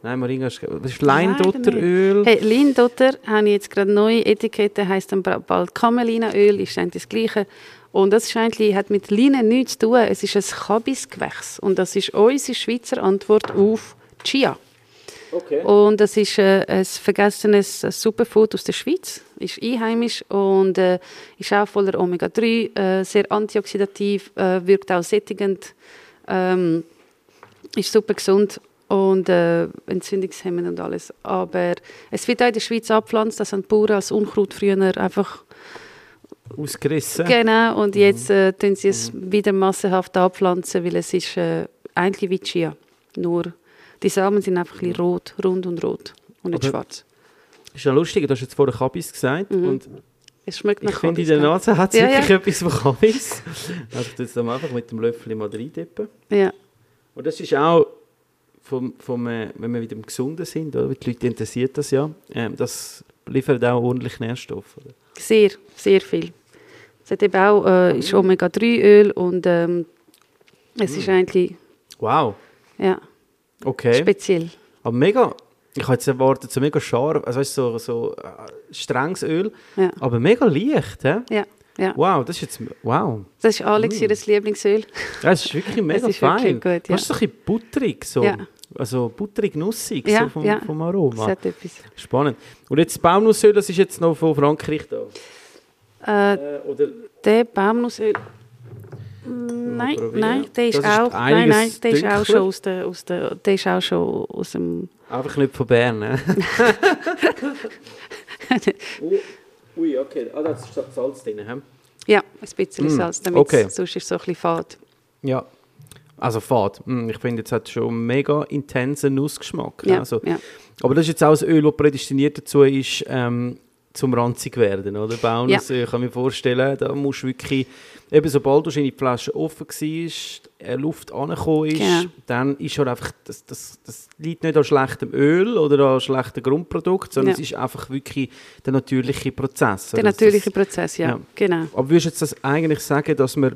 nein, Moring, hast du- was ist Leindotteröl? Hey, Lindotter habe ich jetzt gerade neue Etikette, heisst dann ba- bald Camelinaöl, ist eigentlich das Gleiche. Und das ist eigentlich, hat mit Leinen nichts zu tun. Es ist ein Kabisgewächs. Und das ist unsere Schweizer Antwort auf Chia. Okay. Und das ist äh, ein vergessenes äh, Superfood aus der Schweiz, ist einheimisch und äh, ist auch voller Omega-3, äh, sehr antioxidativ, äh, wirkt auch sättigend, ähm, ist super gesund und äh, entzündungshemmend und alles. Aber es wird auch in der Schweiz abgepflanzt, das haben die Bauern als Unkraut früher einfach Ausgerissen. genau und jetzt äh, tun sie es wieder massenhaft abpflanzen, weil es ist äh, eigentlich wie Chia, nur die Samen sind einfach ein bisschen rot, rund und rot und nicht Aber- schwarz. Ist ja lustig, du hast jetzt vorher Kabis gesagt Mhm. und Es schmeckt ich nach finde in der? Nase hat es Ja, wirklich ja. etwas von Kabis. Also ich jetzt einfach mit dem Löffel mal reintippen. Ja, Und das ist auch, vom, vom, äh, wenn wir wieder im Gesunden sind, oder? die Leute interessiert das ja, ähm, das liefert auch ordentlich Nährstoffe. Oder? sehr, sehr viel. Es hat eben auch äh, ist Omega-3-Öl und ähm, es ist eigentlich Wow, ja, okay. speziell. Aber mega, ich habe jetzt erwartet, so mega scharf, also weißt, so, so äh, strenges Öl, Ja, aber mega leicht. Hä? ja, ja. Wow, das ist jetzt, wow. Das ist Alex, ihr Lieblingsöl. Das ist wirklich mega ist fein. wirklich gut, ja. Das ist so ein bisschen butterig, so. Ja. Also butterig, nussig, Ja, so vom, ja. vom Das Aroma. hat etwas. Spannend. Und jetzt das Baumnussöl, das ist jetzt noch von Frankreich da. Äh, Äh, oder der Baumnussöl. Nein, nein, der ist Das ist auch, nein, nein, der ist auch schon aus der, aus der, der ist auch schon aus dem, einfach nicht von Bern. Ne? Ui, okay. Ah, da ist Salz drin. He? ja, ein bisschen Mm, Salz, damit okay. sonst ist es so ein bisschen fad. Ja. Also Fad. Mm, Ich finde, jetzt hat schon einen mega intensen Nussgeschmack. Ja, Also, ja. aber das ist jetzt auch ein Öl, das prädestiniert dazu ist, ähm, zum ranzig werden, oder? Baunusöl, ich kann mir vorstellen, da musst du wirklich, eben sobald du in die Flasche offen war, äh, Luft angekommen ist, Genau. dann ist halt einfach, das, das, das liegt nicht an schlechtem Öl oder an schlechten Grundprodukt, sondern Ja. es ist einfach wirklich der natürliche Prozess. Der oder? Das- natürliche Prozess, ja, ja. genau. aber würdest du jetzt das eigentlich sagen, dass man,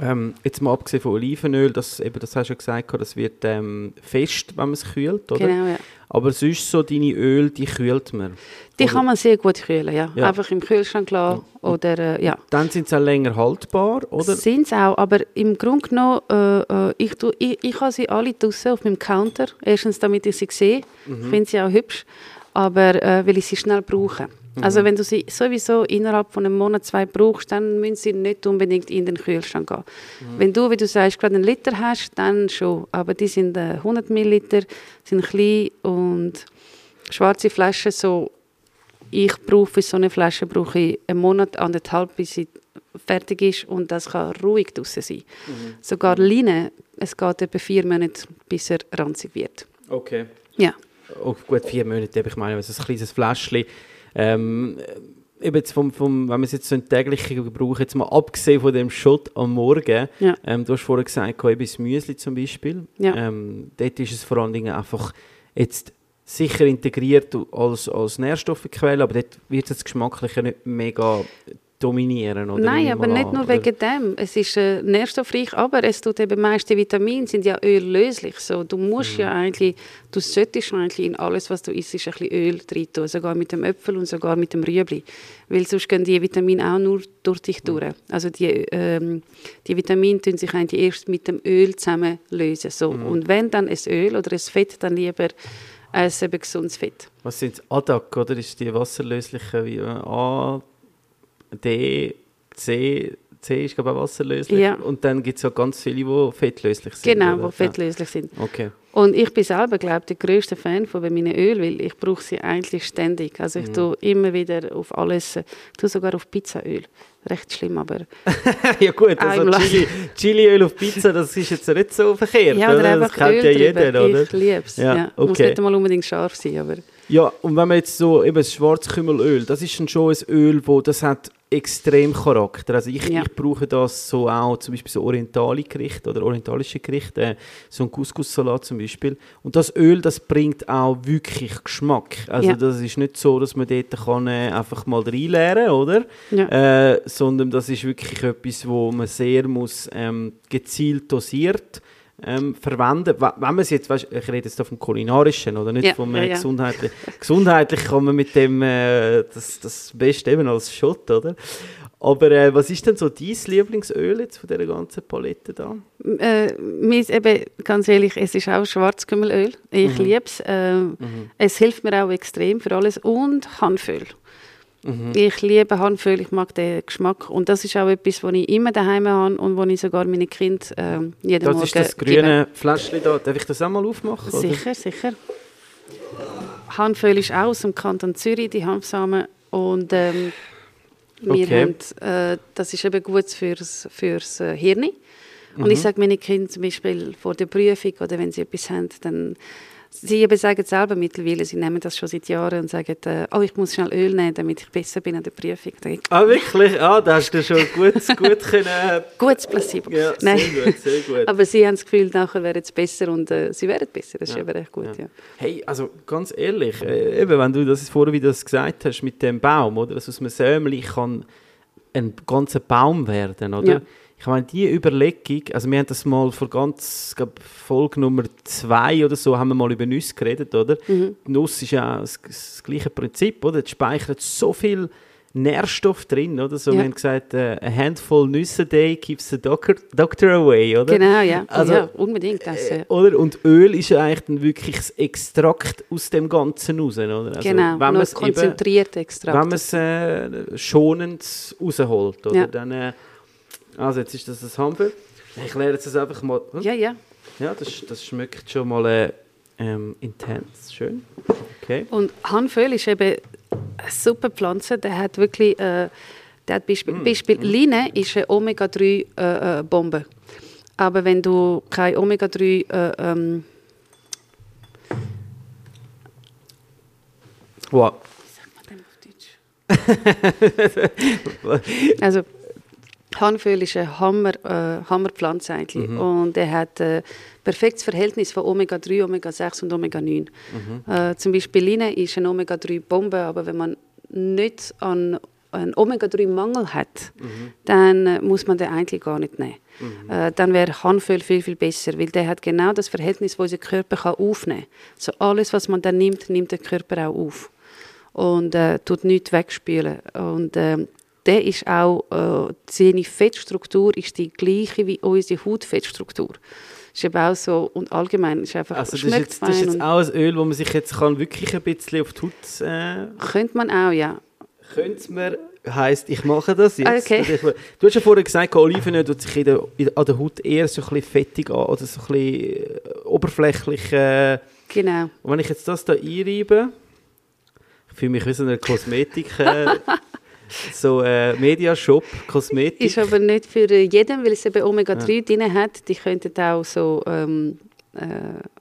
ähm, jetzt mal abgesehen von Olivenöl, das, eben, das hast du ja gesagt, das wird ähm, fest, wenn man es kühlt, oder? Genau, ja. Aber sonst so deine Öl, die kühlt man. Die Oder- kann man sehr gut kühlen, ja. Ja. Einfach im Kühlschrank lassen oder, äh, ja. Dann sind sie auch länger haltbar, oder? Sind es auch, aber im Grunde genommen, äh, äh, ich, tu, ich, ich habe sie alle draussen auf meinem Counter. Erstens, damit ich sie sehe. Mhm. Ich finde sie auch hübsch. Aber äh, weil ich sie schnell brauche. Mhm. Also wenn du sie sowieso innerhalb von einem Monat, zwei brauchst, dann müssen sie nicht unbedingt in den Kühlschrank gehen. Mhm. Wenn du, wie du sagst, gerade einen Liter hast, dann schon. Aber die sind äh, 100 Milliliter, sind klein und schwarze Flaschen so ich brauche für so eine Flasche brauche ich einen Monat, anderthalb, bis sie fertig ist und das kann ruhig draußen sein. Sogar Line, es geht etwa vier Monate, bis er ranzig wird. Okay. Ja, Oh, gut, vier Monate, ich meine, so ein kleines Fläschchen. Ähm, äh, eben jetzt vom, vom, wenn man es jetzt so in täglichen Gebrauch, jetzt mal abgesehen von dem Shot am Morgen, Ja. ähm, du hast vorher gesagt, eben das Müsli zum Beispiel, Ja. ähm, dort ist es vor allen Dingen einfach jetzt sicher integriert als, als Nährstoffquelle, aber dort wird es geschmacklich nicht mega dominieren. Oder Nein, aber nicht an, nur oder? wegen dem. Es ist äh, nährstoffreich, aber es tut eben meiste Vitamine sind ja öllöslich. So, du musst Mhm. ja eigentlich, du solltest eigentlich in alles, was du isst, ein bisschen Öl drin tun, sogar mit dem Äpfel und sogar mit dem Rüebli. Weil sonst gehen die Vitamine auch nur durch dich durch. Mhm. Also die, ähm, die Vitamine tun sich eigentlich erst mit dem Öl zusammen lösen. So. Mhm. Und wenn dann ein Öl oder ein Fett, dann lieber ein eben gesundes Fett. Was sind ADAC, oder? Ist die wasserlösliche wie äh, A, D, C, C ist glaube ich wasserlöslich. Ja. Und dann gibt es auch ganz viele, die fettlöslich sind. Genau, oder? die fettlöslich sind. Ja. Okay. Und ich bin selber, glaube ich, der grösste Fan von meinen Öl, weil ich brauche sie eigentlich ständig. Also ich Mhm. tue immer wieder auf alles, äh, ich tue sogar auf Pizzaöl. Recht schlimm, aber ja gut, also. Chili, Chiliöl auf Pizza, das ist jetzt nicht so verkehrt, ja, oder oder? Das kennt Öl ja drüber. jeder, oder? Ich liebe es. Ja, Ja, Muss okay. nicht einmal unbedingt scharf sein, aber Ja, und wenn man jetzt so, eben das Schwarzkümmelöl, das ist schon ein Öl, wo das hat extrem Charakter. Also ich, Ja. ich brauche das so auch, zum Beispiel so orientale Gerichte oder orientalische Gerichte, äh, so ein Couscous-Salat zum Beispiel. Und das Öl, das bringt auch wirklich Geschmack. Also Ja. das ist nicht so, dass man dort kann, äh, einfach mal reinleeren oder? ja. Äh, sondern das ist wirklich etwas, wo man sehr muss, ähm, gezielt dosiert ähm, verwenden. Wenn man es jetzt, weißt, ich rede jetzt da vom kulinarischen oder nicht Ja, vom ja, äh, ja. gesundheitlichen. Gesundheitlich kann man mit dem äh, das, das Beste eben als Schott, oder? Aber äh, was ist denn so dein Lieblingsöl jetzt von dieser ganzen Palette da? Äh, eben, ganz ehrlich, es ist auch Schwarzkümmelöl. Ich Mhm. liebe es. Äh, Es hilft mir auch extrem für alles. Und Hanföl. Mhm. Ich liebe Hanföl, ich mag den Geschmack. Und das ist auch etwas, was ich immer daheim habe und wo ich sogar meine Kinder äh, jeden Das Morgen ist das grüne Fläschchen da. Darf ich das auch mal aufmachen? oder? Sicher, sicher. Hanföl ist auch aus dem Kanton Zürich, die Hanfsamen. Und ähm, wir Okay. haben, äh, das ist eben gut fürs, fürs äh, Hirn. Und Mhm. ich sage meinen Kindern zum Beispiel vor der Prüfung oder wenn sie etwas haben, dann sie eben sagen selber mittlerweile, sie nehmen das schon seit Jahren und sagen, äh, oh, ich muss schnell Öl nehmen, damit ich besser bin an der Prüfung. Ah, wirklich? Ah, da hast du schon gut, gut können. Gutes Placebo. Ja, sehr gut, sehr gut. Aber sie haben das Gefühl, nachher wäre es besser und äh, sie werden besser. Das ist Ja, eben recht gut, ja. Hey, also ganz ehrlich, äh, eben, wenn du das vorher wieder das gesagt hast mit dem Baum, oder? Dass aus einem Sämli kann ein ganzer Baum werden, oder? Ja. Ich meine, die Überlegung, also wir haben das mal vor ganz, ich glaube, Folge Nummer zwei oder so, haben wir mal über Nüsse geredet, oder? Mhm. Die Nuss ist ja das, das gleiche Prinzip, oder? Die speichert so viel Nährstoff drin, oder? So, Ja. wir haben gesagt, äh, a handful Nüsse a day keeps the doctor, doctor away, oder? Genau, ja. Also, ja unbedingt. Das, Äh, ja. oder? Und Öl ist ja eigentlich dann wirklich das Extrakt aus dem Ganzen raus. Oder? Also, genau, wenn konzentriert extra. wenn man es äh, schonend rausholt. Oder? Dann, äh, also jetzt ist das das Hanföl. Ich lerne jetzt das einfach mal. Hm? Ja, ja. Ja, das, das schmeckt schon mal äh, ähm, intens. Schön. Okay. Und Hanföl ist eben eine super Pflanze. Der hat wirklich, äh, der hat Beispiel, Mm, Beispiel Line ist eine Omega-3-Bombe. äh, Aber wenn du keine Omega-3 äh, ähm, Wow. Also Hanföl ist eine Hammer, äh, Hammerpflanze eigentlich Mhm. und er hat ein perfektes Verhältnis von Omega-3, Omega-6 und Omega-9. Mhm. Äh, zum Beispiel Line ist eine Omega-3-Bombe, aber wenn man nicht an einen Omega-3-Mangel hat, Mhm. dann äh, muss man den eigentlich gar nicht nehmen. Äh, dann wäre Hanföl viel, viel besser, weil der hat genau das Verhältnis, das unser Körper kann aufnehmen kann. So alles, was man dann nimmt, nimmt der Körper auch auf und äh, tut nichts wegspülen. Und ähm, der ist auch, äh, seine Fettstruktur ist die gleiche wie unsere Hautfettstruktur. Ist eben auch so, und allgemein ist einfach, Also das ist, jetzt, das ist jetzt auch ein Öl, wo man sich jetzt kann wirklich ein bisschen auf die Haut... Äh, könnte man auch, ja. Könnte man, heisst, ich mache das jetzt. Okay. Ich- Du hast ja vorher gesagt, Olivenöl tut sich in der, in, an der Haut eher so ein bisschen fettig an oder so ein bisschen äh, oberflächlich. Äh, Genau. und wenn ich jetzt das da einreibe, ich fühle mich wie so eine Kosmetik, äh, so äh, Mediashop, Kosmetik. Ist aber nicht für äh, jeden, weil es eben Omega-3 drin hat. Die könnten auch so, ähm, äh,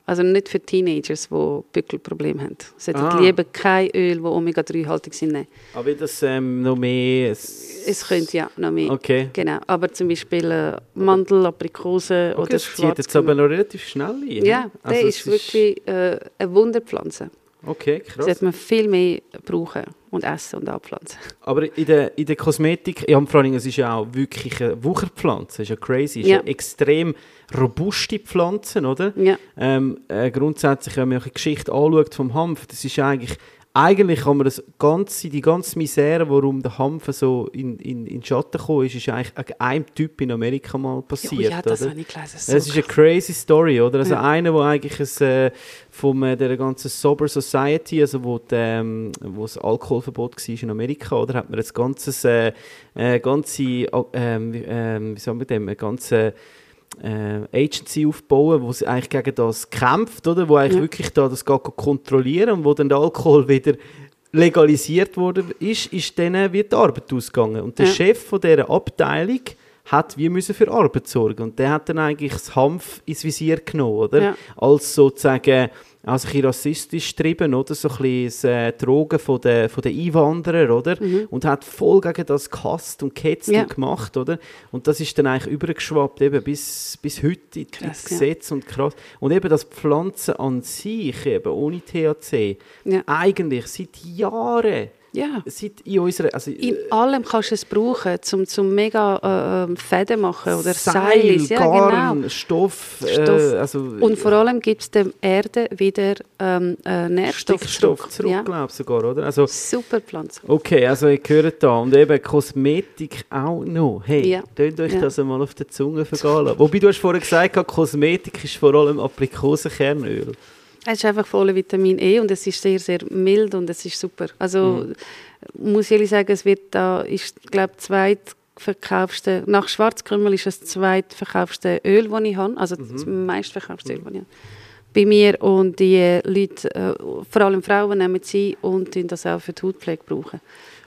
also nicht für Teenagers, die Bückelprobleme haben. Sollten Ah. lieber kein Öl, wo Omega-3-haltig sind, nehmen. Aber das ähm, noch mehr... Es, Es könnte ja noch mehr. Okay. Genau, aber zum Beispiel äh, Mandel, Aprikose okay oder das zieht jetzt aber noch relativ schnell ein. Ja, Also der ist wirklich äh, eine Wunderpflanze. Okay, Das krass. sollte man viel mehr brauchen und essen und anpflanzen. Aber in der, in der Kosmetik, ja, vor allem, es ist ja auch wirklich eine Wucherpflanze, ist ja crazy, es ist Ja. eine extrem robuste Pflanze, oder? Ja, Ähm, äh, grundsätzlich, wenn man die Geschichte anschaut vom Hanf, das ist eigentlich eigentlich kann man das ganze, die ganze Misere, warum der Hanf so in, in, in Schatten gekommen ist, ist eigentlich einem Typ in Amerika mal passiert. Ja, ja das oder? habe ich gelesen. Das ist eine crazy Story, oder? Also Ja. einer, der eigentlich ein, äh, von äh, der ganzen Sober Society, also wo, die, ähm, wo das Alkoholverbot war in Amerika, oder? Hat man das ganze, äh, äh, ganze, äh, ähm, wie- ähm, wie sagen wir dem, eine ganze äh, Agency aufbauen, wo sie eigentlich gegen das kämpft, oder? Wo eigentlich Ja. wirklich da das geht kontrollieren und wo dann der Alkohol wieder legalisiert worden ist, ist dann wie die Arbeit ausgegangen. Und der Ja. Chef von dieser Abteilung hat wie müssen für Arbeit sorgen und der hat dann eigentlich das Hanf ins Visier genommen, oder? Ja. Als sozusagen also ein bisschen rassistisch getrieben, oder? So ein bisschen das, äh, Drogen von den, von den Einwanderern, oder? Und hat voll gegen das gehasst und gehetzt Mhm. Ja. und gemacht, oder? Und das ist dann eigentlich übergeschwappt eben bis, bis heute in, Krass, das ja. Gesetz und krass. Und eben das Pflanzen an sich, eben ohne THC, Ja. eigentlich seit Jahren, Ja. seit in unserer, also In allem kannst du es brauchen, zum, zum mega äh, ähm, Fäden machen oder Seil. Ja, Garn, genau. Stoff, Stoff. Äh, also Und vor allem gibt es der Erde wieder ähm, äh, Nährstoff Stickstoff zurück, Ja. glaube ich sogar, oder? Also, Super Pflanze. okay, also ihr hört da. Und eben Kosmetik auch noch. Hey, Ja. tönt euch Ja. das einmal auf der Zunge vergehen lassen. Wobei, du hast vorhin gesagt, Kosmetik ist vor allem Aprikosenkernöl. Es ist einfach voller Vitamin E und es ist sehr, sehr mild und es ist super. Also muss ich ehrlich sagen, es wird da, ist, glaube zweitverkaufste, nach Schwarzkümmel ist es das zweitverkaufste Öl, das ich habe, also das meistverkaufste Öl, das ich habe. Bei mir und die äh, Leute, äh, vor allem Frauen, nehmen sie und das auch für die Hautpflege brauchen.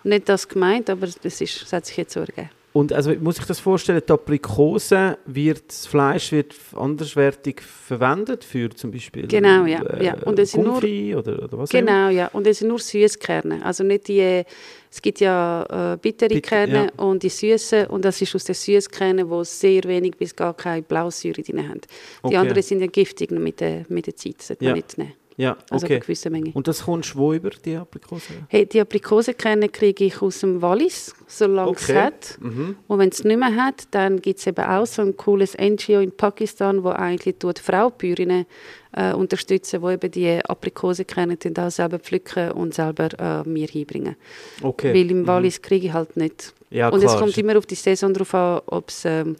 Nicht das gemeint, aber es, ist, es hat sich jetzt so ergeben. Und also muss ich das vorstellen, die Aprikose wird, das Fleisch wird anderswertig verwendet für zum Beispiel Genau, ja, ja. Und es sind nur- oder, oder was? Genau, ja. Und es sind nur Süßkerne. Also nicht die, äh, es gibt ja äh, bittere Bit- Kerne ja. und die süßen und das ist aus den Süßkernen, wo sehr wenig bis gar keine Blausäure drin haben. Die Okay. anderen sind ja giftig mit der, mit der Zeit, sollte Ja. man nicht nehmen. Ja, Also okay. eine gewisse Menge. Und das kommst du wo über, die Aprikose? Hey, die Aprikosenkerne kriege ich aus dem Wallis, solange es Okay. hat. Mhm. Und wenn es nicht mehr hat, dann gibt es eben auch so ein cooles NGO in Pakistan, wo eigentlich tut Fraubäuerinnen äh, unterstützen, wo eben die Aprikosenkerne dann auch selber pflücken und selber äh, mir hinbringen. Okay. Weil im Wallis kriege ich halt nicht. Ja, und es klar. kommt immer auf die Saison drauf an, ob's, ähm,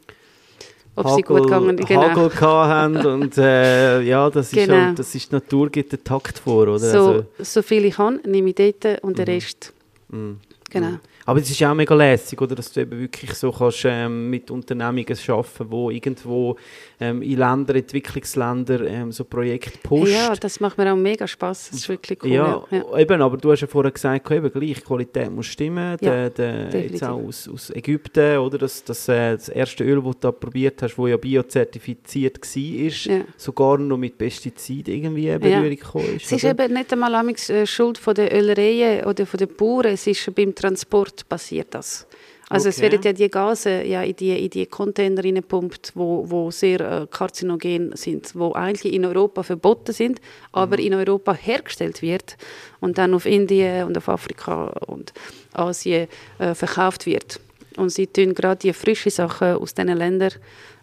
ob sie Hagel, gut gegangen ist. Genau. Hagel haben und äh, ja, das ist, Genau. halt, das ist die Natur gibt den Takt vor, oder? So, Also, so viel ich kann, nehme ich dort und den Rest. mm. Genau. Aber es ist ja auch mega lässig, oder? dass du eben wirklich so kannst, ähm, mit Unternehmungen arbeiten wo irgendwo ähm, in Ländern, Entwicklungsländern ähm, so Projekte pusht. Ja, das macht mir auch mega Spaß. Das ist wirklich cool. Ja, ja. eben, aber du hast ja vorher gesagt, eben gleich, die Qualität muss stimmen. Ja, der, der, jetzt auch aus, aus Ägypten, oder? Das, das, äh, das erste Öl, das du da probiert hast, das ja biozertifiziert war, Ja. sogar noch mit Pestiziden irgendwie in Berührung gekommen ist. Es ist eben nicht einmal äh, Schuld von der Ölereien oder von den Bauern, es ist beim Transport passiert das. Also es Okay. werden ja die Gase ja in die, in die Container reingepumpt, wo, wo sehr äh, karzinogen sind, wo eigentlich in Europa verboten sind, aber Mhm. in Europa hergestellt wird und dann auf Indien und auf Afrika und Asien äh, verkauft wird. Und sie tun gerade die frischen Sachen aus diesen Ländern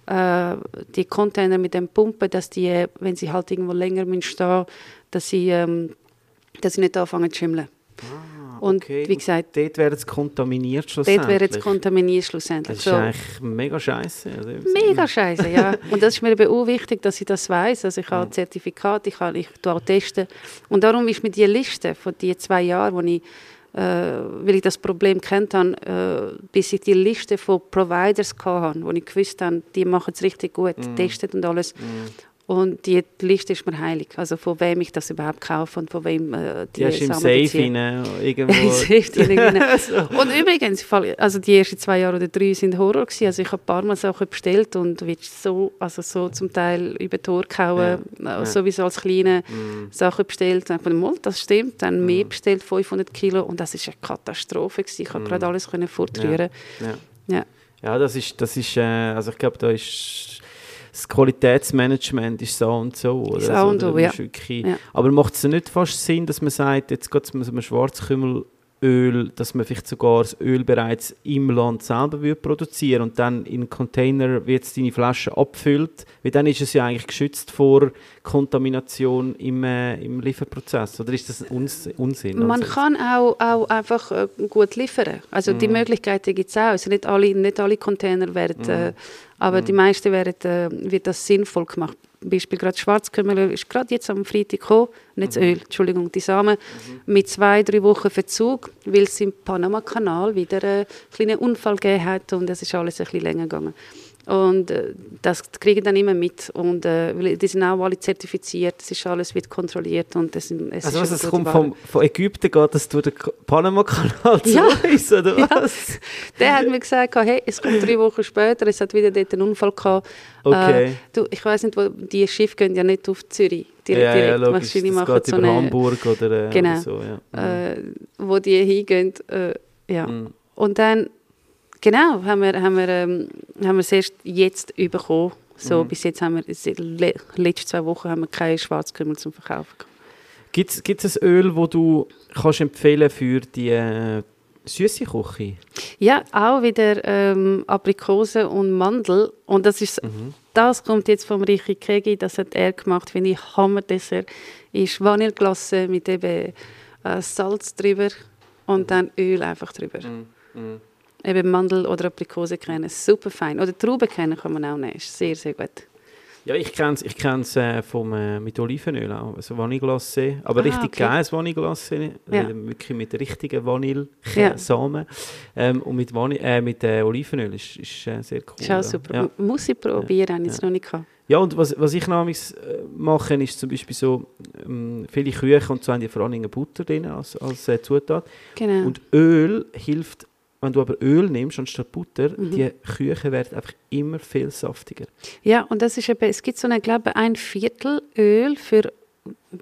äh, die Container mit dem Pumpen, dass die, wenn sie halt irgendwo länger müssen stehen, dass sie, ähm, dass sie nicht anfangen zu schimmeln. Und Okay, wie gesagt, dort werden es kontaminiert schlussendlich. dort werden sie kontaminiert schlussendlich. Das ist So. eigentlich mega scheiße. Also, Mega scheiße, ja. Und das ist mir eben auch wichtig, dass ich das weiß. Also ich habe ein Zertifikat, ich, kann, ich auch testen. Und darum ist mir die Liste von die zwei Jahren, wo ich, äh, weil ich das Problem kennt habe, äh, bis ich die Liste von Providers hatte, wo ich gewusst habe, die machen es richtig gut, testet und alles. Und die Liste ist mir heilig. Also von wem ich das überhaupt kaufe und von wem äh, die du im Safe rein, irgendwo. Genau. Und übrigens, also die ersten zwei Jahre oder drei sind Horror gewesen. Also ich habe ein paar Mal Sachen bestellt und wird so, also so zum Teil über Ohren gehauen, äh, sowieso als kleine Sachen bestellt. Dann von mal, das stimmt, dann mehr bestellt, 500 Kilo und das ist eine Katastrophe gewesen. Ich konnte gerade alles können fortrühren. ja. Ja. Ja, das ist, das ist äh, also ich glaube, da ist das Qualitätsmanagement ist so und so. Oder? So und Also, so, da ja. Wirklich, Ja. Aber macht es nicht fast Sinn, dass man sagt, jetzt geht es mit einem Schwarzkümmel Öl, dass man vielleicht sogar das Öl bereits im Land selber würde produzieren und dann in einen Container wird es deine Flasche abfüllt, weil dann ist es ja eigentlich geschützt vor Kontamination im, äh, im Lieferprozess. Oder ist das ein Uns Unsinn? Man Also- kann auch, auch einfach äh, gut liefern. Also die Möglichkeiten gibt es auch. Also nicht alle, nicht alle Container werden, äh, aber die meisten werden, äh, wird das sinnvoll gemacht. Beispiel gerade Schwarzkümmelöl ist gerade jetzt am Freitag gekommen, nicht das Öl, Entschuldigung, die Samen, mit zwei, drei Wochen Verzug, weil es im Panama-Kanal wieder einen kleinen Unfall gegeben hat und es ist alles ein bisschen länger gegangen. Und äh, das kriegen dann immer mit. Und äh, die sind auch alle zertifiziert, es ist alles wird kontrolliert und es, sind- es Also was, es kommt vom, von Ägypten geht das durch den Panama-Kanal zu Ja. uns, oder Ja. was? Der hat mir gesagt, hey, es kommt drei Wochen später, es hat wieder dort einen Unfall gehabt. Okay. Äh, du, ich weiß nicht, wo die Schiffe gehen ja nicht auf Zürich direkt, ja, ja, logisch, Wahrscheinlich das machen geht so über eine, Hamburg oder, äh, Genau. oder so. Ja. äh, wo die hingehen. Äh, ja. Mhm. Und dann, genau, haben wir, haben wir, ähm, haben wir es erst jetzt bekommen. So, Mhm. bis jetzt haben wir, le letzten zwei Wochen haben wir keine Schwarzkümmel zum Verkaufen. gehabt. Gibt es ein Öl, das du kannst empfehlen für die äh, süße Küche? Ja, auch wieder ähm, Aprikose und Mandel. Und das ist, Mhm. das kommt jetzt vom Richi Kegi, das hat er gemacht, finde ich Hammerdessert. Ist Vanilleglasse mit eben äh, Salz drüber und dann Öl einfach drüber. Mhm. Eben Mandel- oder Aprikosenkerne, super fein. Oder Traubenkerne kann man auch nehmen, ist sehr, sehr gut. Ja, ich kenne es ich kenn's, äh, vom, äh, mit Olivenöl auch, also Vanilleglasse. Aber Ah, richtig okay. geiles Vanilleglasse, Ja. äh, wirklich mit richtigen Vanillesamen. Ja. Ähm, und mit, Vanille, äh, mit äh, Olivenöl ist, ist äh, sehr cool. Ist auch ja. super. Ja. Muss ich probieren, habe ich jetzt noch nicht gehabt. Ja, und was, was ich namens mache, ist zum Beispiel so, ähm, viele Küchen und so haben die vor allen Dingen Butter drin als, als Zutat. Genau. Und Öl hilft, wenn du aber Öl nimmst anstatt Butter, Mhm. die Küchen werden einfach immer viel saftiger. Ja, und das ist eben, es gibt so eine, glaube ich, ein Viertel Öl für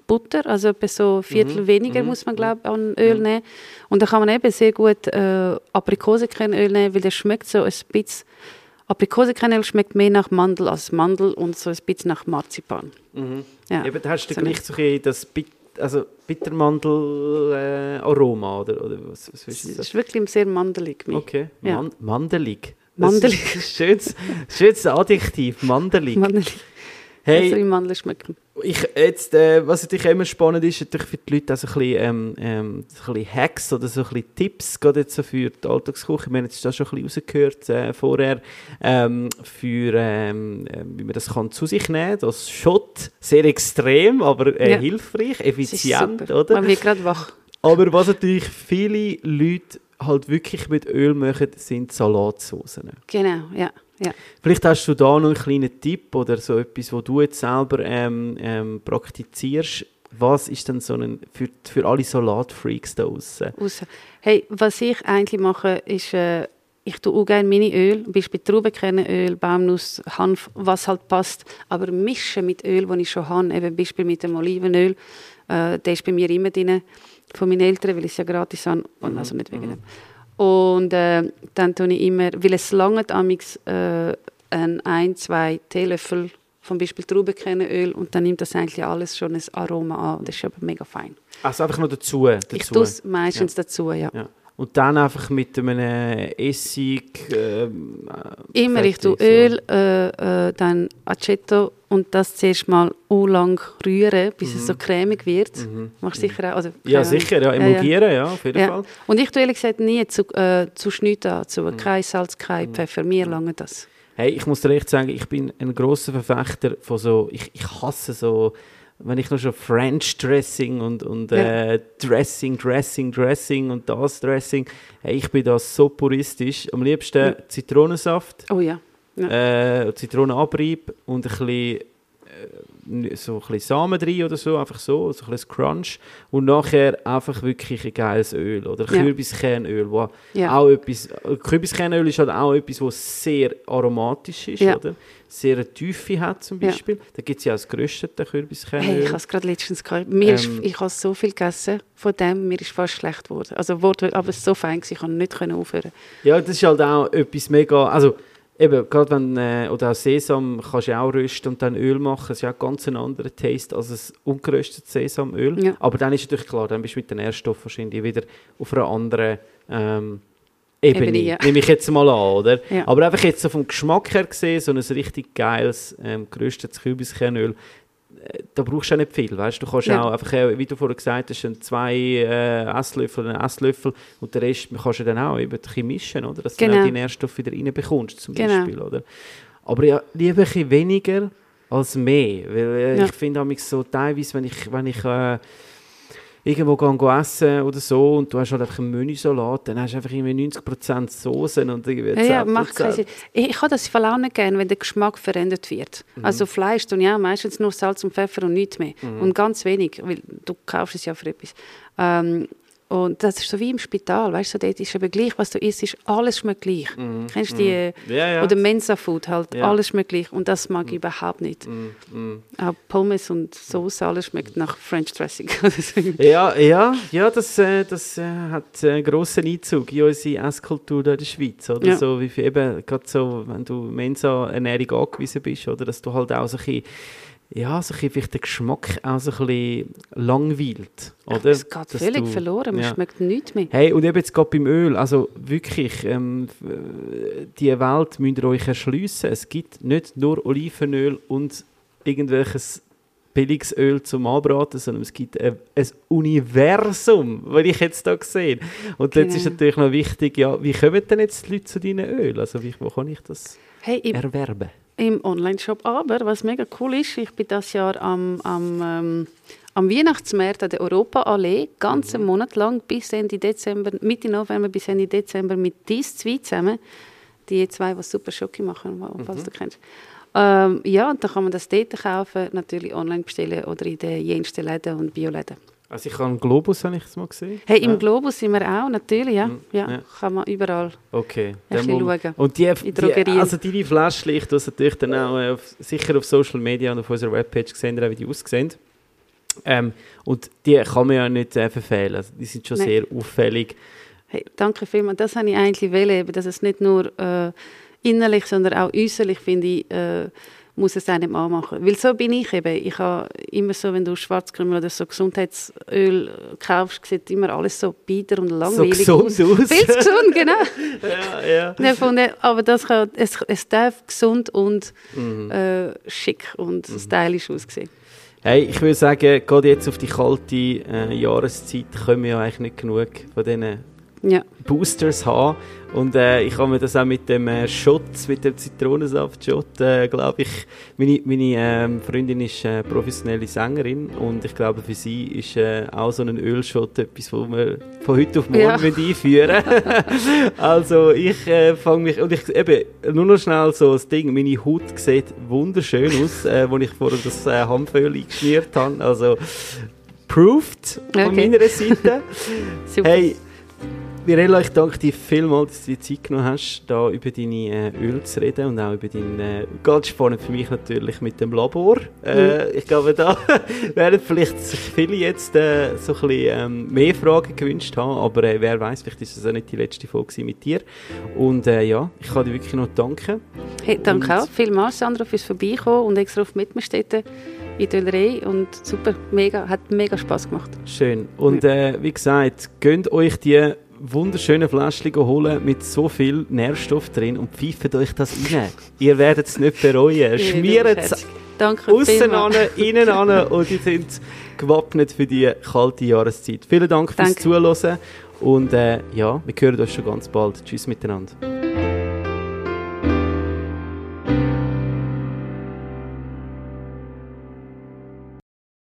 Butter, also etwa so ein Viertel Mhm, weniger mhm, muss man, glaube ich, an Öl nehmen. Und da kann man eben sehr gut äh, Aprikosenkernöl nehmen, weil das schmeckt so ein bisschen, Aprikosenkernöl schmeckt mehr nach Mandel als Mandel und so ein bisschen nach Marzipan. Ja. Eben, da hast du so gleich so bisschen das Bit also Bittermandel-Aroma, oder, oder was, was Es ist das? ist wirklich sehr mandelig. Okay, Ja. Man mandelig. Mandelig. Ein schönes, schönes Adjektiv, mandelig. Mandelig. Also Hey, wie Mandel schmecken. ich, jetzt, äh, was natürlich immer spannend ist, natürlich für die Leute auch so ein bisschen, ähm, ähm, so ein bisschen Hacks oder so ein bisschen Tipps, gerade jetzt so für die Alltagsküche. Wir haben jetzt das schon ein bisschen rausgehört äh, vorher, ähm, für ähm, äh, wie man das kann zu sich nehmen kann. Das Shot, sehr extrem, aber äh, Ja. hilfreich, effizient, oder? Man wird gerade wach. Aber was natürlich viele Leute halt wirklich mit Öl machen, sind Salatsoßen. Genau, ja. Ja. Vielleicht hast du da noch einen kleinen Tipp oder so etwas, wo du jetzt selber ähm, ähm, praktizierst. Was ist denn so ein, für, für alle Salatfreaks da draussen? raus. Hey, was ich eigentlich mache, ist, äh, ich tue auch gerne Mini-Öl, Beispiel Traubenkernöl, Baumnuss, Hanf, was halt passt, aber mischen mit Öl, das ich schon habe, eben Beispiel mit dem Olivenöl, äh, der ist bei mir immer drin, von meinen Eltern, weil ich es ja gratis habe, und also nicht wegen dem. Und äh, dann tue ich immer, weil es lange amix äh, ein, ein, zwei Teelöffel vom Beispiel Traubenkernöl und dann nimmt das eigentlich alles schon ein Aroma an. Das ist aber mega fein. Also einfach noch dazu. dazu. Ich tue es meistens dazu, ja. ja. Und dann einfach mit einem Essig. Ähm, äh, Immer, ich tue so. Öl, äh, äh, dann Aceto und das zuerst mal lang rühren, bis es so cremig wird. Machst du sicher auch? Also, Mhm. Ja, sicher, ja, emulgieren, ja, auf jeden Ja. Fall. Und ich tue ehrlich gesagt nie zu, äh, zu Schnitten dazu. Mhm. Kein Salz, kein Pfeffer. Mir lange das. Hey, ich muss dir echt sagen, ich bin ein großer Verfechter von so, ich, ich hasse so, wenn ich noch schon French Dressing und, und Ja. äh, Dressing, Dressing, Dressing und das Dressing, hey, ich bin da so puristisch. Am liebsten Ja. Zitronensaft, Oh ja. äh, Zitronenabrieb und ein bisschen, äh, so ein bisschen Samen drin oder so, einfach so, so ein bisschen Crunch und nachher einfach wirklich ein geiles Öl oder Ja. Kürbiskernöl, wo Ja. auch etwas, Kürbiskernöl ist halt auch etwas, was sehr aromatisch ist, Ja. oder? Sehr eine Tiefe hat zum Ja. Beispiel. Da gibt es ja auch das geröstete Kürbiskernöl. Hey, ich habe es gerade letztens gehabt. Mir ist, Ähm, ich habe so viel gegessen von dem, mir ist fast schlecht geworden. Also aber es war so fein, ich konnte nicht können aufhören. Ja, das ist halt auch etwas mega, also eben, gerade wenn, äh, oder auch Sesam kannst du auch rösten und dann Öl machen, das ist ja ganz ein anderer Taste als ein ungeröstetes Sesamöl. Ja. Aber dann ist natürlich klar, dann bist du mit den Nährstoffen wahrscheinlich wieder auf einer anderen ähm, Ebene, Ebene, ja. nehme ich jetzt mal an, oder? Ja. Aber einfach jetzt so vom Geschmack her gesehen, so ein richtig geiles, ähm, geröstetes Kürbiskernöl, da brauchst du auch nicht viel, weißt du? Kannst Ja. auch einfach, äh, wie du vorhin gesagt hast, zwei äh, Esslöffel, einen Esslöffel und den Rest kannst du dann auch eben mischen, oder? Dass du dann Genau. die Nährstoffe wieder reinbekommst, zum Genau. Beispiel, oder? Aber ja, lieber ein weniger als mehr, weil äh, Ja. ich finde so teilweise, wenn ich, wenn ich äh, irgendwo gehe, gehe essen oder so und du hast halt einfach einen Menüsalat, dann hast du einfach irgendwie 90% Soßen und irgendwie Ja, ja, 10%. macht keinen Sinn. Ich, ich habe das voll auch nicht gerne, wenn der Geschmack verändert wird. Mhm. Also Fleisch tun ja meistens nur Salz und Pfeffer und nichts mehr. Mhm. Und ganz wenig, weil du kaufst es ja für etwas. Ähm, und das ist so wie im Spital, weißt du, dort ist eben gleich, was du isst, ist, alles schmeckt gleich. Kennst du die, äh, Mhm. Ja, ja. oder Mensa-Food halt, Ja. alles schmeckt gleich und das mag ich überhaupt nicht. Mm, mm. Auch Pommes und Sauce, alles schmeckt nach French Dressing. Also, Ja, ja, ja, das, äh, das äh, hat einen grossen Einzug in unsere Esskultur in der Schweiz. Oder? So, wie eben, gerade so, wenn du Mensa-Ernährung angewiesen bist, oder? dass du halt auch so ein bisschen, ja, so ein vielleicht den Geschmack auch so ein bisschen langweilt. Oder? es geht Dass völlig du- verloren, man ja. schmeckt nichts mehr. Hey, und eben jetzt gerade beim Öl, also wirklich, ähm, äh, die Welt müsst ihr euch erschliessen. Es gibt nicht nur Olivenöl und irgendwelches billiges Öl zum Anbraten, sondern es gibt ein, ein Universum, was ich jetzt da sehe. Und jetzt ist Genau. natürlich noch wichtig, ja, wie kommen denn jetzt die Leute zu deinen Öl? Also wie, wo kann ich das Hey, im, erwerben? Im Online-Shop. Aber was mega cool ist, ich bin das Jahr am, am, ähm, am Weihnachtsmarkt an der Europaallee, ganz einen Monat lang bis Ende Dezember, Mitte November bis Ende Dezember mit dies zwei zusammen. Die zwei, die super Schoki machen, wa- falls du kennst. Ähm, ja, und dann kann man das dort kaufen, natürlich online bestellen oder in den jensten Läden und Bioläden. Also ich habe einen Globus, habe ich es mal gesehen. Hey, im ja. Globus sind wir auch, natürlich, ja. Mhm, ja, ja. Kann man überall. Okay. Ein bisschen schauen. Und die, die, also deine Fläschchen, ich tue es natürlich dann auch äh, auf, sicher auf Social Media und auf unserer Webpage sehen, ihr auch, wie die aussehen. Ähm, und die kann man ja nicht äh, verfehlen. Also die sind schon Nein. sehr auffällig. Hey, danke vielmals. Das habe ich eigentlich wollen, dass es nicht nur äh, innerlich, sondern auch äußerlich, finde ich, äh, muss es einem anmachen. Weil so bin ich eben. Ich habe immer so, wenn du Schwarzkümmel oder so Gesundheitsöl kaufst, sieht immer alles so bieder und langweilig gesund aus. aus. Viel gesund, genau. Ja, ja. Aber das kann, es, es darf gesund und Mhm. äh, schick und stylisch aussehen. Hey, ich würde sagen, gerade jetzt auf die kalte äh, Jahreszeit können wir ja eigentlich nicht genug von diesen Ja. Boosters haben. Und äh, ich habe mir das auch mit dem äh, Shot, mit dem Zitronensaft-Shot, äh, glaube ich, meine, meine ähm, Freundin ist äh, professionelle Sängerin und ich glaube für sie ist äh, auch so ein Ölshot etwas, wo wir von heute auf morgen Ja. einführen Also ich äh, fange mich, und ich eben, nur noch schnell so das Ding, meine Haut sieht wunderschön aus, äh, als ich vorher das äh, Hanföl eingeschmiert habe, also proved von Okay. meiner Seite. Super. Hey, Mirella, ich danke dir vielmals, dass du dir Zeit genommen hast, da über deine äh, Öl zu reden und auch über dein, äh, ganz spannend für mich natürlich mit dem Labor. Äh, ich glaube, da werden vielleicht viele jetzt äh, so ein bisschen ähm, mehr Fragen gewünscht haben, aber äh, wer weiß, vielleicht ist es auch nicht die letzte Folge mit dir. Und äh, ja, ich kann dir wirklich noch danken. Hey, danke Und- auch vielmals, Sandra, fürs Vorbeikommen und extra auf Mitmerstädte in der Döllerei. Und super, mega, hat mega Spass gemacht. Schön. Und äh, wie gesagt, gönnt euch die wunderschönen Fläschchen holen mit so viel Nährstoff drin und pfeift euch das rein. Ihr werdet es nicht bereuen. Schmiert es außen an, innen an und ihr sind gewappnet für die kalte Jahreszeit. Vielen Dank fürs Danke. Zuhören und äh, ja, wir hören uns schon ganz bald. Tschüss miteinander.